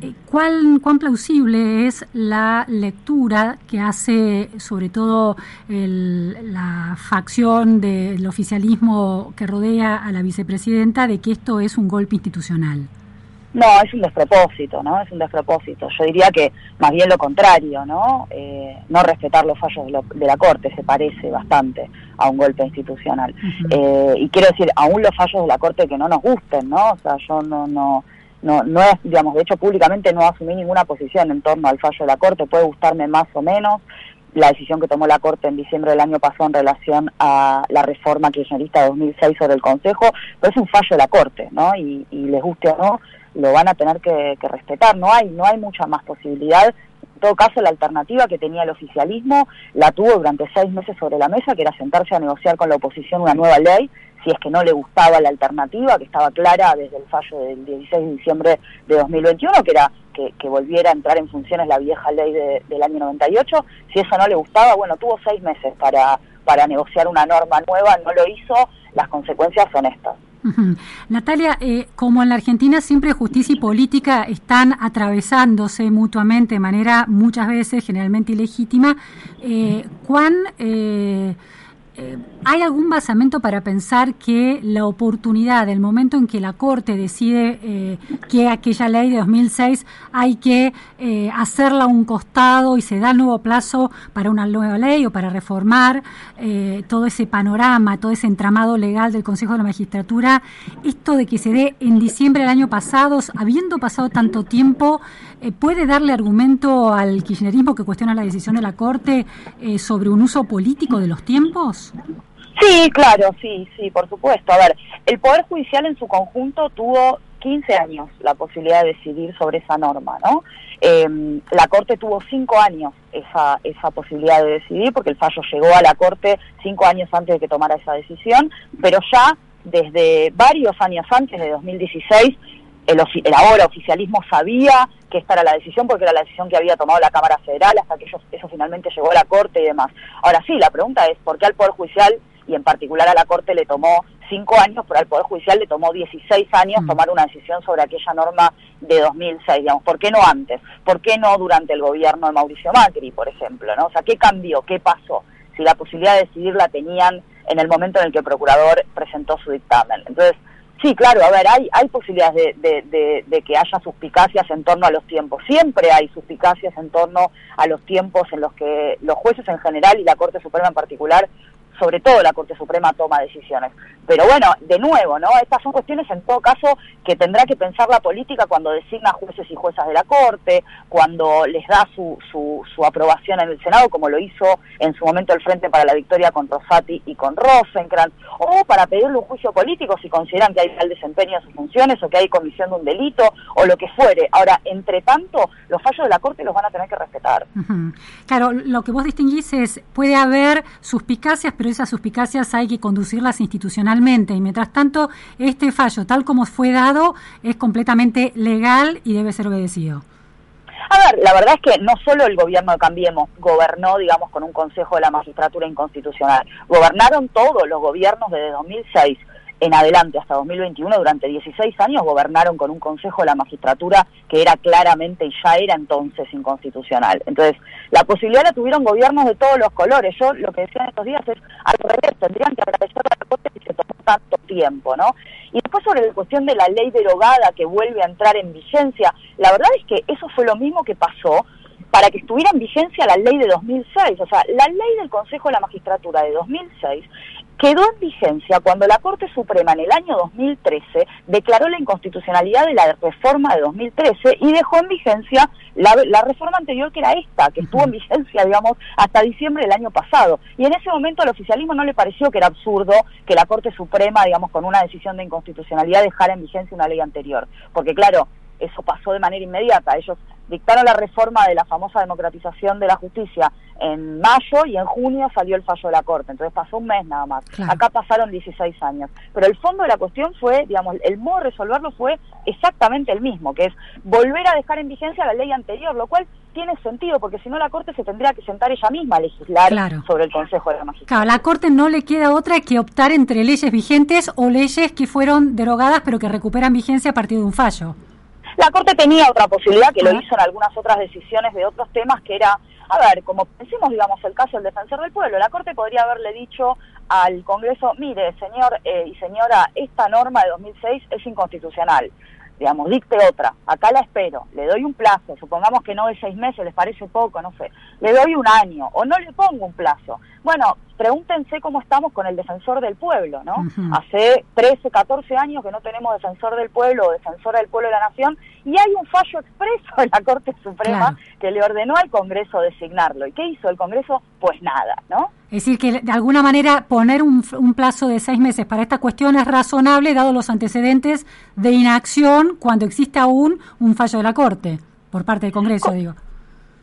eh, ¿Cuál, ¿Cuán plausible es la lectura que hace sobre todo la facción del oficialismo que rodea a la vicepresidenta de que esto es un golpe institucional? No, es un despropósito, ¿no? Es un despropósito. Yo diría que más bien lo contrario, ¿no? Eh, no respetar los fallos de, la Corte se parece bastante a un golpe institucional. eh, y quiero decir, aún los fallos de la Corte que no nos gusten, ¿no? O sea, yo no, no, no, no digamos, de hecho públicamente no asumí ninguna posición en torno al fallo de la Corte, puede gustarme más o menos, la decisión que tomó la Corte en diciembre del año pasado en relación a la reforma kirchnerista de 2006 sobre el Consejo, pero es un fallo de la Corte, ¿no? Y, les guste o no, lo van a tener que, que respetar. No hay, no hay mucha más posibilidad en todo caso, la alternativa que tenía el oficialismo la tuvo durante seis meses sobre la mesa, que era sentarse a negociar con la oposición una nueva ley, si es que no le gustaba la alternativa, que estaba clara desde el fallo del 16 de diciembre de 2021, que era que, volviera a entrar en funciones la vieja ley del año 98. Si eso no le gustaba, bueno, tuvo seis meses para, para negociar una norma nueva, no lo hizo, las consecuencias son estas. Natalia, eh, como en la Argentina siempre justicia y política están atravesándose mutuamente de manera muchas veces generalmente ilegítima, eh, ¿cuán... Eh, eh, ¿Hay algún basamento para pensar que la oportunidad, el momento en que la Corte decide eh, que aquella ley de 2006 hay que eh, hacerla a un costado y se da nuevo plazo para una nueva ley o para reformar todo ese panorama, todo ese entramado legal del Consejo de la Magistratura, esto de que se dé en diciembre del año pasado, habiendo pasado tanto tiempo, puede darle argumento al kirchnerismo que cuestiona la decisión de la Corte sobre un uso político de los tiempos? Sí, claro, sí, sí, por supuesto. A ver, el Poder Judicial en su conjunto tuvo 15 años la posibilidad de decidir sobre esa norma, ¿no? Em, la Corte tuvo 5 años esa, esa posibilidad de decidir, porque el fallo llegó a la Corte 5 años antes de que tomara esa decisión, pero ya desde varios años antes de 2016, el, el ahora oficialismo sabía que esta era la decisión porque era la decisión que había tomado la Cámara Federal hasta que eso finalmente llegó a la Corte y demás. Ahora sí, la pregunta es, ¿por qué al Poder Judicial y en particular a la Corte le tomó cinco años, pero al Poder Judicial le tomó 16 años mm. tomar una decisión sobre aquella norma de 2006, digamos, ¿por qué no antes? ¿Por qué no durante el gobierno de Mauricio Macri, por ejemplo? ¿no? O sea, ¿qué cambió? ¿Qué pasó? Si la posibilidad de decidir la tenían en el momento en el que el procurador presentó su dictamen. Entonces, sí, claro, a ver, hay, hay posibilidades de, de, de, que haya suspicacias en torno a los tiempos. Siempre hay suspicacias en torno a los tiempos en los que los jueces en general y la Corte Suprema en particular sobre todo la Corte Suprema toma decisiones. Pero bueno, de nuevo, ¿no? Estas son cuestiones en todo caso que tendrá que pensar la política cuando designa jueces y juezas de la Corte, cuando les da su, su, su aprobación en el Senado, como lo hizo en su momento el Frente para la Victoria con Rosati y con Rosenkrantz, o para pedirle un juicio político si consideran que hay mal desempeño de sus funciones o que hay comisión de un delito o lo que fuere. Ahora, entre tanto, los fallos de la Corte los van a tener que respetar. Claro, lo que vos distinguís es, puede haber suspicacias, pero esas suspicacias hay que conducirlas institucionalmente. Y mientras tanto este fallo tal como fue dado es completamente legal y debe ser obedecido. A ver, la verdad es que no solo el gobierno de Cambiemos gobernó, digamos, con un Consejo de la Magistratura inconstitucional, gobernaron todos los gobiernos desde 2006 en adelante hasta 2021, durante 16 años, gobernaron con un Consejo de la Magistratura que era claramente y ya era entonces inconstitucional. Entonces, la posibilidad la tuvieron gobiernos de todos los colores. Yo lo que decía en estos días es, al revés, tendrían que agradecer a la Corte que se tomó tanto tiempo, ¿no? Y después sobre la cuestión de la ley derogada que vuelve a entrar en vigencia, la verdad es que eso fue lo mismo que pasó para que estuviera en vigencia la ley de 2006. O sea, la ley del Consejo de la Magistratura de 2006 quedó en vigencia cuando la Corte Suprema en el año 2013 declaró la inconstitucionalidad de la reforma de 2013 y dejó en vigencia la, reforma anterior que era esta, que estuvo en vigencia, digamos, hasta diciembre del año pasado. Y en ese momento al oficialismo no le pareció que era absurdo que la Corte Suprema, digamos, con una decisión de inconstitucionalidad dejara en vigencia una ley anterior. Porque claro, eso pasó de manera inmediata. Ellos dictaron la reforma de la famosa democratización de la justicia en mayo y en junio salió el fallo de la Corte, entonces pasó un mes nada más. Acá pasaron 16 años. Pero el fondo de la cuestión fue, digamos, el modo de resolverlo fue exactamente el mismo, que es volver a dejar en vigencia la ley anterior, lo cual tiene sentido, porque si no la Corte se tendría que sentar ella misma a legislar sobre el Consejo de la Magistratura. Claro, la Corte no le queda otra que optar entre leyes vigentes o leyes que fueron derogadas pero que recuperan vigencia a partir de un fallo. La Corte tenía otra posibilidad, que lo hizo en algunas otras decisiones de otros temas, que era, a ver, como decimos, digamos, el caso del defensor del pueblo, la Corte podría haberle dicho al Congreso, mire, señor eh, y señora, esta norma de 2006 es inconstitucional digamos, dicte otra, acá la espero, le doy un plazo, supongamos que no de seis meses, les parece poco, no sé, le doy un año o no le pongo un plazo. Bueno, pregúntense cómo estamos con el defensor del pueblo, ¿no? Hace 13, 14 años que no tenemos defensor del pueblo o defensora del pueblo de la nación y hay un fallo expreso de la Corte Suprema que le ordenó al Congreso designarlo. ¿Y qué hizo el Congreso? Pues nada, ¿no? Es decir, que de alguna manera poner un, un, plazo de seis meses para esta cuestión es razonable, dado los antecedentes de inacción cuando existe aún un fallo de la Corte, por parte del Congreso, digo.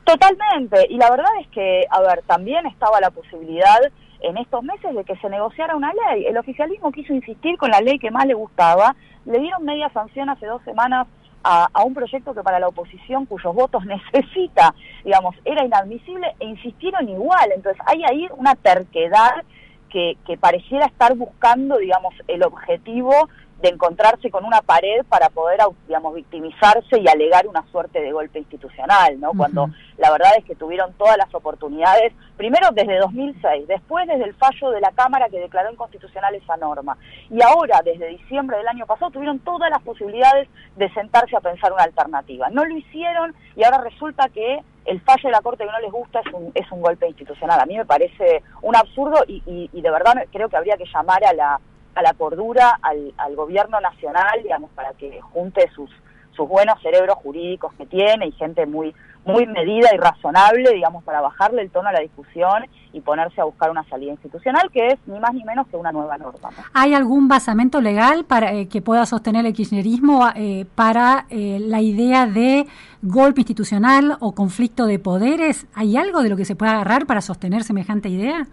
Totalmente, y la verdad es que, a ver, también estaba la posibilidad en estos meses de que se negociara una ley. El oficialismo quiso insistir con la ley que más le gustaba, le dieron media sanción hace dos semanas a, un proyecto que para la oposición cuyos votos necesita, digamos, era inadmisible e insistieron igual. Entonces hay ahí una terquedad que, que pareciera estar buscando, digamos, el objetivo de encontrarse con una pared para poder, digamos, victimizarse y alegar una suerte de golpe institucional, ¿no? Cuando la verdad es que tuvieron todas las oportunidades, primero desde 2006, después desde el fallo de la Cámara que declaró inconstitucional esa norma, y ahora desde diciembre del año pasado tuvieron todas las posibilidades de sentarse a pensar una alternativa. No lo hicieron y ahora resulta que el fallo de la Corte que no les gusta es un, es un golpe institucional. A mí me parece un absurdo y, y de verdad creo que habría que llamar a la a la cordura al, al gobierno nacional, digamos, para que junte sus, buenos cerebros jurídicos que tiene y gente muy muy medida y razonable, digamos, para bajarle el tono a la discusión y ponerse a buscar una salida institucional que es ni más ni menos que una nueva norma. ¿Hay algún basamento legal para eh, que pueda sostener el kirchnerismo eh, para eh, la idea de golpe institucional o conflicto de poderes? ¿Hay algo de lo que se pueda agarrar para sostener semejante idea?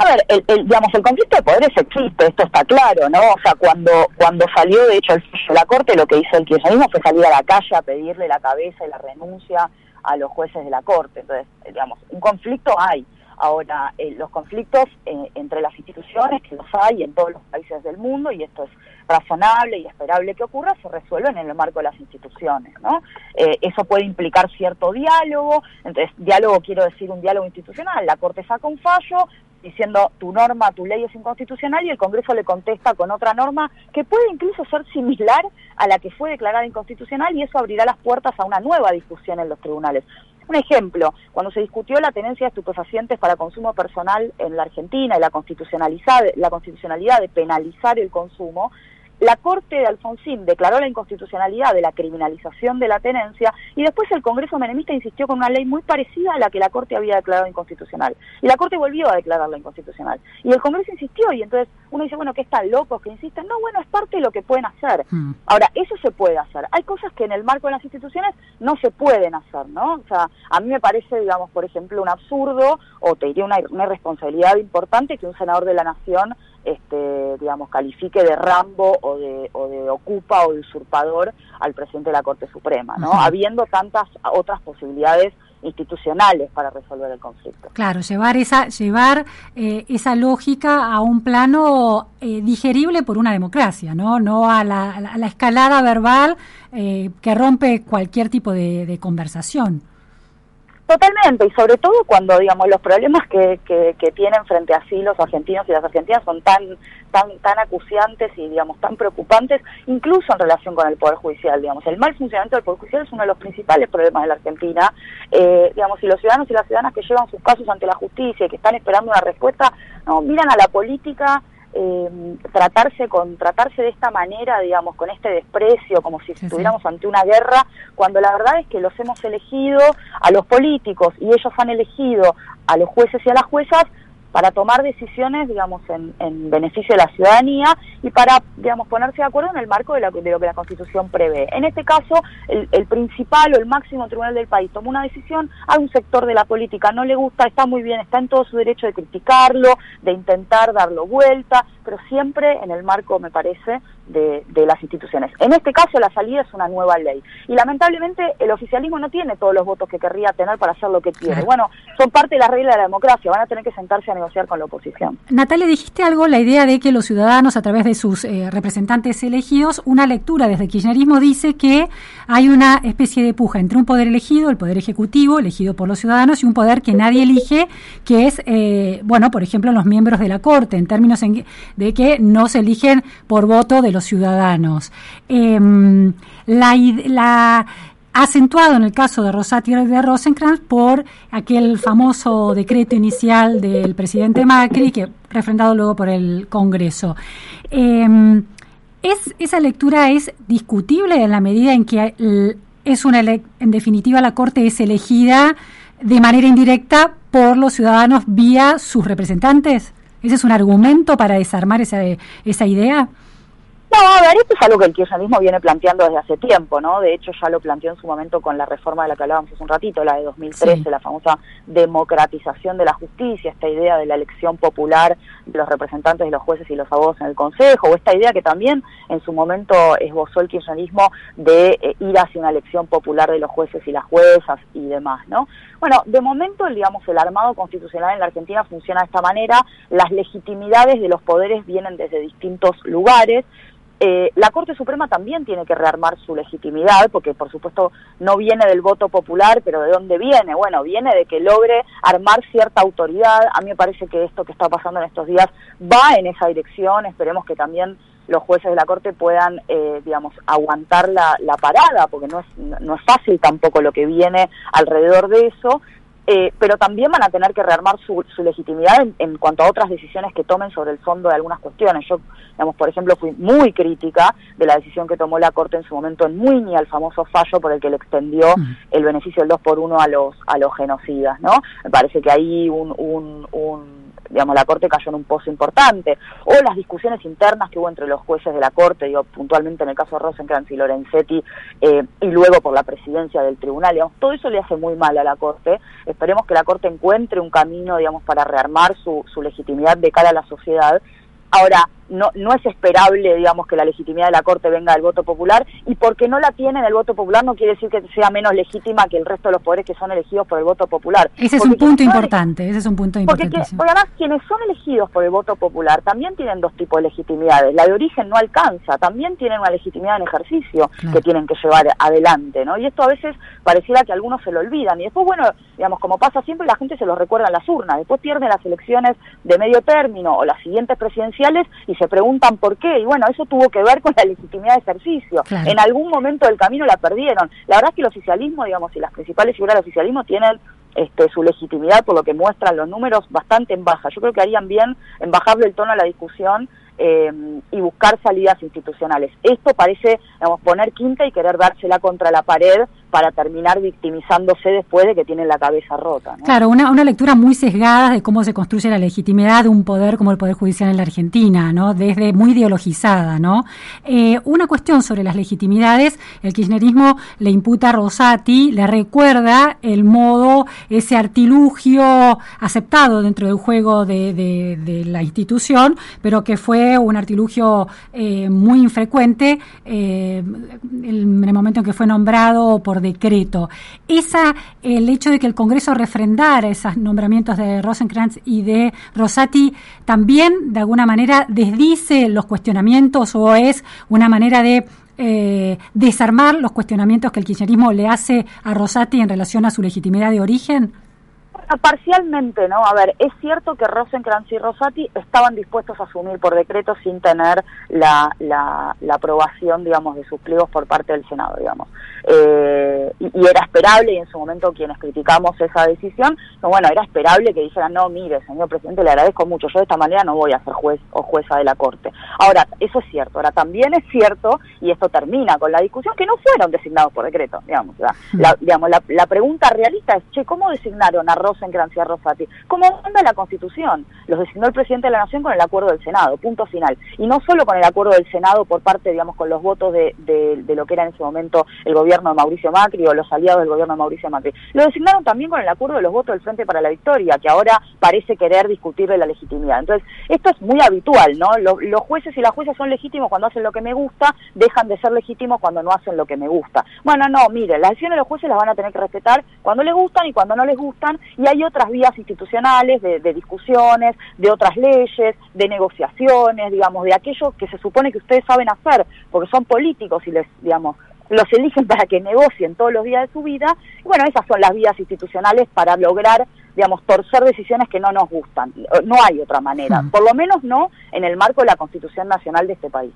A ver, el, digamos, el conflicto de poderes existe, esto está claro, ¿no? O sea, cuando cuando salió, de hecho, el la Corte, lo que hizo el kirchnerismo fue salir a la calle a pedirle la cabeza y la renuncia a los jueces de la Corte. Entonces, digamos, un conflicto hay. Ahora, eh, los conflictos eh, entre las instituciones, que los hay en todos los países del mundo, y esto es razonable y esperable que ocurra, se resuelven en el marco de las instituciones, ¿no? Eh, eso puede implicar cierto diálogo, entonces, diálogo quiero decir un diálogo institucional, la Corte saca un fallo, diciendo tu norma, tu ley es inconstitucional y el Congreso le contesta con otra norma que puede incluso ser similar a la que fue declarada inconstitucional y eso abrirá las puertas a una nueva discusión en los tribunales. Un ejemplo, cuando se discutió la tenencia de estupefacientes para consumo personal en la Argentina y la constitucionalidad, la constitucionalidad de penalizar el consumo, la Corte de Alfonsín declaró la inconstitucionalidad de la criminalización de la tenencia y después el Congreso menemista insistió con una ley muy parecida a la que la Corte había declarado inconstitucional. Y la Corte volvió a declararla inconstitucional. Y el Congreso insistió y entonces uno dice, bueno, que están locos que insisten. No, bueno, es parte de lo que pueden hacer. Hmm. Ahora, eso se puede hacer. Hay cosas que en el marco de las instituciones no se pueden hacer, ¿no? O sea, a mí me parece, digamos, por ejemplo, un absurdo o te diría una, una responsabilidad importante que un senador de la Nación este, digamos, califique de Rambo o de, o de ocupa o de usurpador al presidente de la Corte Suprema, ¿no? Habiendo tantas otras posibilidades institucionales para resolver el conflicto. Claro, llevar esa llevar eh, esa lógica a un plano eh, digerible por una democracia, no no a la, la escalada verbal eh, que rompe cualquier tipo de conversación. Totalmente, y sobre todo cuando, digamos, los problemas que, que, tienen frente a sí los argentinos y las argentinas son tan, tan, tan acuciantes y, digamos, tan preocupantes, incluso en relación con el Poder Judicial, digamos. El mal funcionamiento del Poder Judicial es uno de los principales problemas de la Argentina, eh, digamos, y los ciudadanos y las ciudadanas que llevan sus casos ante la justicia y que están esperando una respuesta, no, miran a la política eh, tratarse con tratarse de esta manera, digamos, con este desprecio, como si estuviéramos ante una guerra, cuando la verdad es que los hemos elegido a los políticos y ellos han elegido a los jueces y a las juezas para tomar decisiones, digamos, en, en, beneficio de la ciudadanía y para, digamos, ponerse de acuerdo en el marco de, lo que la Constitución prevé. En este caso, el, el, principal o el máximo tribunal del país tomó una decisión, a un sector de la política no le gusta, está muy bien, está en todo su derecho de criticarlo, de intentar darlo vuelta, pero siempre en el marco, me parece, de, de, las instituciones. En este caso, la salida es una nueva ley. Y lamentablemente, el oficialismo no tiene todos los votos que querría tener para hacer lo que quiere. Bueno, son parte de la regla de la democracia, van a tener que sentarse a negociar con la oposición. Natalia, dijiste algo, la idea de que los ciudadanos, a través de sus eh, representantes elegidos, una lectura desde el kirchnerismo dice que hay una especie de puja entre un poder elegido, el poder ejecutivo, elegido por los ciudadanos, y un poder que nadie elige, que es, eh, bueno, por ejemplo, los miembros de la Corte, en términos en, de que no se eligen por voto de los ciudadanos. Em, la, la acentuado en el caso de Rosati y de Rosenkrantz por aquel famoso decreto inicial del presidente Macri, que refrendado luego por el Congreso. Em, es, esa lectura es discutible en la medida en que es una en definitiva la Corte es elegida de manera indirecta por los ciudadanos vía sus representantes. ¿Ese es un argumento para desarmar esa, esa idea? No, a ver, esto es algo que el kirchnerismo viene planteando desde hace tiempo, ¿no? De hecho, ya lo planteó en su momento con la reforma de la que hablábamos hace un ratito, la de 2013, la famosa democratización de la justicia, esta idea de la elección popular de los representantes de los jueces y los abogados en el Consejo, o esta idea que también en su momento esbozó el kirchnerismo de eh, ir hacia una elección popular de los jueces y las juezas y demás, ¿no? Bueno, de momento, digamos, el armado constitucional en la Argentina funciona de esta manera, las legitimidades de los poderes vienen desde distintos lugares, eh, la Corte Suprema también tiene que rearmar su legitimidad, porque por supuesto no viene del voto popular, pero ¿de dónde viene? Bueno, viene de que logre armar cierta autoridad. A mí me parece que esto que está pasando en estos días va en esa dirección. Esperemos que también los jueces de la Corte puedan, eh, digamos, aguantar la, la parada, porque no es, no es fácil tampoco lo que viene alrededor de eso. Eh, pero también van a tener que rearmar su, legitimidad en, cuanto a otras decisiones que tomen sobre el fondo de algunas cuestiones. Yo, digamos, por ejemplo, fui muy crítica de la decisión que tomó la Corte en su momento en Muini, al famoso fallo por el que le extendió el beneficio del 2 por 1 a los, a los genocidas, ¿no? Me parece que ahí un, un, un digamos, la Corte cayó en un pozo importante, o las discusiones internas que hubo entre los jueces de la Corte, digo, puntualmente en el caso Rosenkrantz y Lorenzetti, eh, y luego por la presidencia del tribunal, digamos, todo eso le hace muy mal a la Corte. Esperemos que la Corte encuentre un camino, digamos, para rearmar su, su legitimidad de cara a la sociedad. Ahora, no, no es esperable, digamos, que la legitimidad de la Corte venga del voto popular y porque no la tiene en el voto popular no quiere decir que sea menos legítima que el resto de los poderes que son elegidos por el voto popular. Ese es un punto importante, ese es un punto importante. Porque, además quienes son elegidos por el voto popular también tienen dos tipos de legitimidades. La de origen no alcanza, también tienen una legitimidad en ejercicio que tienen que llevar adelante, ¿no? Y esto a veces pareciera que algunos se lo olvidan y después, bueno, digamos, como pasa siempre, la gente se lo recuerda en las urnas, después pierden las elecciones de medio término o las siguientes presidenciales y se preguntan por qué. Y bueno, eso tuvo que ver con la legitimidad de ejercicio. En algún momento del camino la perdieron. La verdad es que el oficialismo, digamos, y las principales figuras del oficialismo tienen este, su legitimidad, por lo que muestran los números, bastante en baja. Yo creo que harían bien en bajarle el tono a la discusión eh, y buscar salidas institucionales. Esto parece digamos, poner quinta y querer dársela contra la pared para terminar victimizándose después de que tienen la cabeza rota. Claro, una, una lectura muy sesgada de cómo se construye la legitimidad de un poder como el Poder Judicial en la Argentina, ¿no? Desde muy ideologizada, ¿no? Eh, una cuestión sobre las legitimidades, el kirchnerismo le imputa a Rosati, le recuerda el modo, ese artilugio aceptado dentro del juego de, de, la institución, pero que fue un artilugio eh, muy infrecuente eh, en el momento en que fue nombrado por decreto. Esa, el hecho de que el Congreso refrendara esos nombramientos de Rosenkrantz y de Rosati, también de alguna manera desdice los cuestionamientos o es una manera de eh, desarmar los cuestionamientos que el kirchnerismo le hace a Rosati en relación a su legitimidad de origen? Parcialmente, ¿no? A ver, es cierto que Rosenkrantz y Rosati estaban dispuestos a asumir por decreto sin tener la, la, la aprobación, digamos, de sus pliegos por parte del Senado, digamos. Eh, y, era esperable, y en su momento quienes criticamos esa decisión, no, bueno, era esperable que dijeran, no, mire, señor presidente, le agradezco mucho, yo de esta manera no voy a ser juez o jueza de la Corte. Ahora, eso es cierto, ahora también es cierto, y esto termina con la discusión, que no fueron designados por decreto, digamos. La, digamos, la, la pregunta realista es, che, ¿cómo designaron a Rosenkrantz y a Rosati? ¿Cómo manda la Constitución? Los designó el presidente de la Nación con el acuerdo del Senado, punto final. Y no solo con el acuerdo del Senado por parte, digamos, con los votos de, lo que era en ese momento el gobierno gobierno de Mauricio Macri o los aliados del gobierno de Mauricio Macri. Lo designaron también con el acuerdo de los votos del Frente para la Victoria, que ahora parece querer discutirle la legitimidad. Entonces, esto es muy habitual, ¿no? Los, jueces y las juezas son legítimos cuando hacen lo que me gusta, dejan de ser legítimos cuando no hacen lo que me gusta. Bueno, no, mire, las decisiones de los jueces las van a tener que respetar cuando les gustan y cuando no les gustan, y hay otras vías institucionales de, de discusiones, de otras leyes, de negociaciones, digamos, de aquello que se supone que ustedes saben hacer, porque son políticos y les, digamos, los eligen para que negocien todos los días de su vida. Y bueno, esas son las vías institucionales para lograr digamos, torcer decisiones que no nos gustan. No hay otra manera, por lo menos no en el marco de la Constitución Nacional de este país.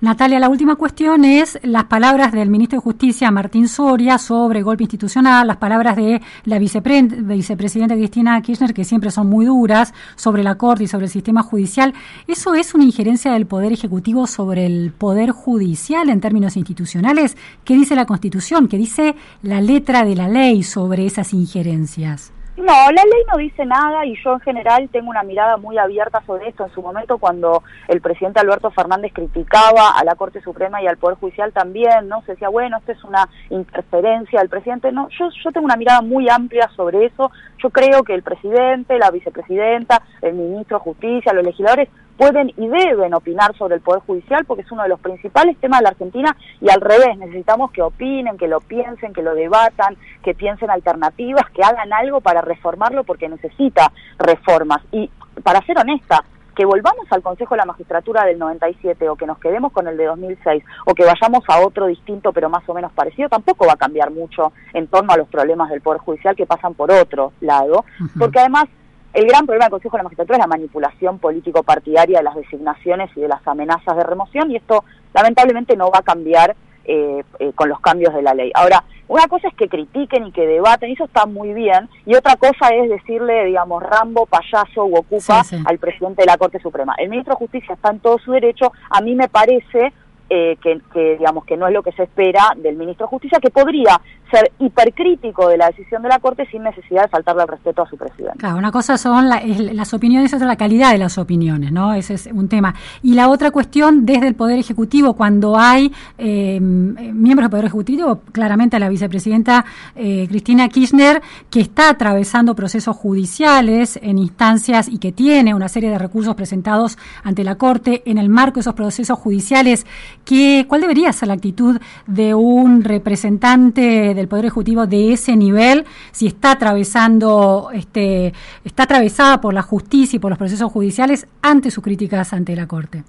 Natalia, la última cuestión es las palabras del ministro de Justicia, Martín Soria, sobre golpe institucional, las palabras de la vicepresidenta Cristina Kirchner, que siempre son muy duras, sobre la Corte y sobre el sistema judicial. ¿Eso es una injerencia del Poder Ejecutivo sobre el Poder Judicial en términos institucionales? ¿Qué dice la Constitución? ¿Qué dice la letra de la ley sobre esas injerencias? No, la ley no dice nada y yo en general tengo una mirada muy abierta sobre esto. En su momento cuando el presidente Alberto Fernández criticaba a la Corte Suprema y al Poder Judicial también, ¿no? Se decía, bueno, esto es una interferencia del presidente. No, yo, yo tengo una mirada muy amplia sobre eso. Yo creo que el presidente, la vicepresidenta, el ministro de Justicia, los legisladores pueden y deben opinar sobre el Poder Judicial porque es uno de los principales temas de la Argentina y al revés, necesitamos que opinen, que lo piensen, que lo debatan, que piensen alternativas, que hagan algo para reformarlo porque necesita reformas. Y para ser honesta, que volvamos al Consejo de la Magistratura del 97 o que nos quedemos con el de 2006 o que vayamos a otro distinto pero más o menos parecido, tampoco va a cambiar mucho en torno a los problemas del Poder Judicial que pasan por otro lado, porque además el gran problema del Consejo de la Magistratura es la manipulación político-partidaria de las designaciones y de las amenazas de remoción y esto lamentablemente no va a cambiar eh, eh, con los cambios de la ley. Ahora, una cosa es que critiquen y que debaten, y eso está muy bien, y otra cosa es decirle, digamos, Rambo, payaso o ocupa al presidente de la Corte Suprema. El ministro de Justicia está en todo su derecho, a mí me parece eh, que, que, digamos que no es lo que se espera del ministro de Justicia, que podría ser hipercrítico de la decisión de la Corte sin necesidad de faltarle el respeto a su presidente. Claro, una cosa son las opiniones, otra la calidad de las opiniones, ¿no? Ese es un tema. Y la otra cuestión, desde el Poder Ejecutivo, cuando hay eh, miembros del Poder Ejecutivo, claramente la vicepresidenta eh, Cristina Kirchner, que está atravesando procesos judiciales en instancias y que tiene una serie de recursos presentados ante la Corte en el marco de esos procesos judiciales, ¿qué, ¿cuál debería ser la actitud de un representante de el Poder Ejecutivo de ese nivel, si está atravesando, este, está atravesada por la justicia y por los procesos judiciales ante sus críticas ante la Corte.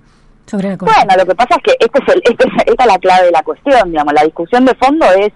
Sobre la Corte. Bueno, lo que pasa es que este es este esta es la clave de la cuestión, digamos, la discusión de fondo es,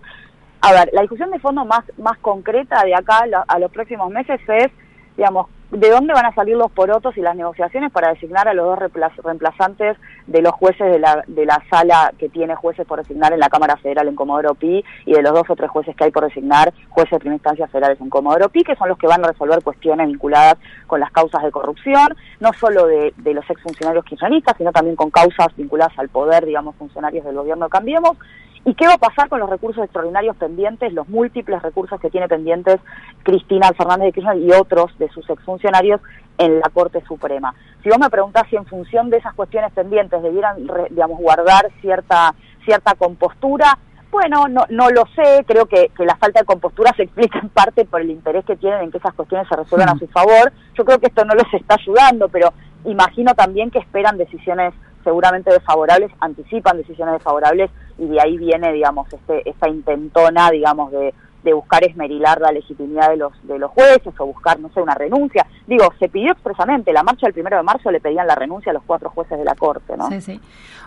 a ver, la discusión de fondo más, más concreta de acá a los próximos meses es, digamos, de dónde van a salir los porotos y las negociaciones para designar a los dos reemplazantes de los jueces de la, de la sala que tiene jueces por designar en la Cámara Federal en Comodoro Pi y de los dos o tres jueces que hay por designar jueces de primera instancia federales en Comodoro Pi, que son los que van a resolver cuestiones vinculadas con las causas de corrupción, no solo de, de los exfuncionarios kirchneristas, sino también con causas vinculadas al poder, digamos, funcionarios del gobierno Cambiemos, ¿Y qué va a pasar con los recursos extraordinarios pendientes, los múltiples recursos que tiene pendientes Cristina Fernández de Kirchner y otros de sus exfuncionarios en la Corte Suprema? Si vos me preguntás si en función de esas cuestiones pendientes debieran, digamos, guardar cierta, cierta compostura, bueno, no, no lo sé, creo que, que, la falta de compostura se explica en parte por el interés que tienen en que esas cuestiones se resuelvan a mm. su favor. Yo creo que esto no los está ayudando, pero imagino también que esperan decisiones seguramente desfavorables, anticipan decisiones desfavorables y de ahí viene, digamos, este, esta intentona, digamos, de, de buscar esmerilar la legitimidad de los, de los jueces o buscar, no sé, una renuncia. Digo, se pidió expresamente, la marcha del primero de marzo le pedían la renuncia a los cuatro jueces de la Corte, ¿no? Sí, sí.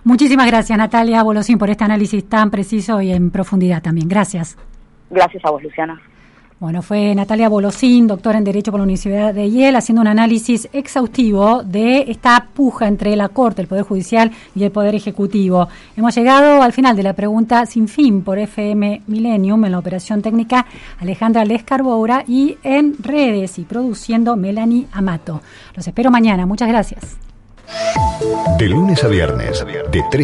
Muchísimas gracias, Natalia Bolosín, por este análisis tan preciso y en profundidad también. Gracias. Gracias a vos, Luciana. Bueno, fue Natalia Bolosín, doctora en Derecho por la Universidad de Yale, haciendo un análisis exhaustivo de esta puja entre la Corte, el Poder Judicial y el Poder Ejecutivo. Hemos llegado al final de la pregunta sin fin por FM Millennium en la operación técnica Alejandra Lescarboura y en redes y produciendo Melanie Amato. Los espero mañana. Muchas gracias. De lunes a viernes, de 3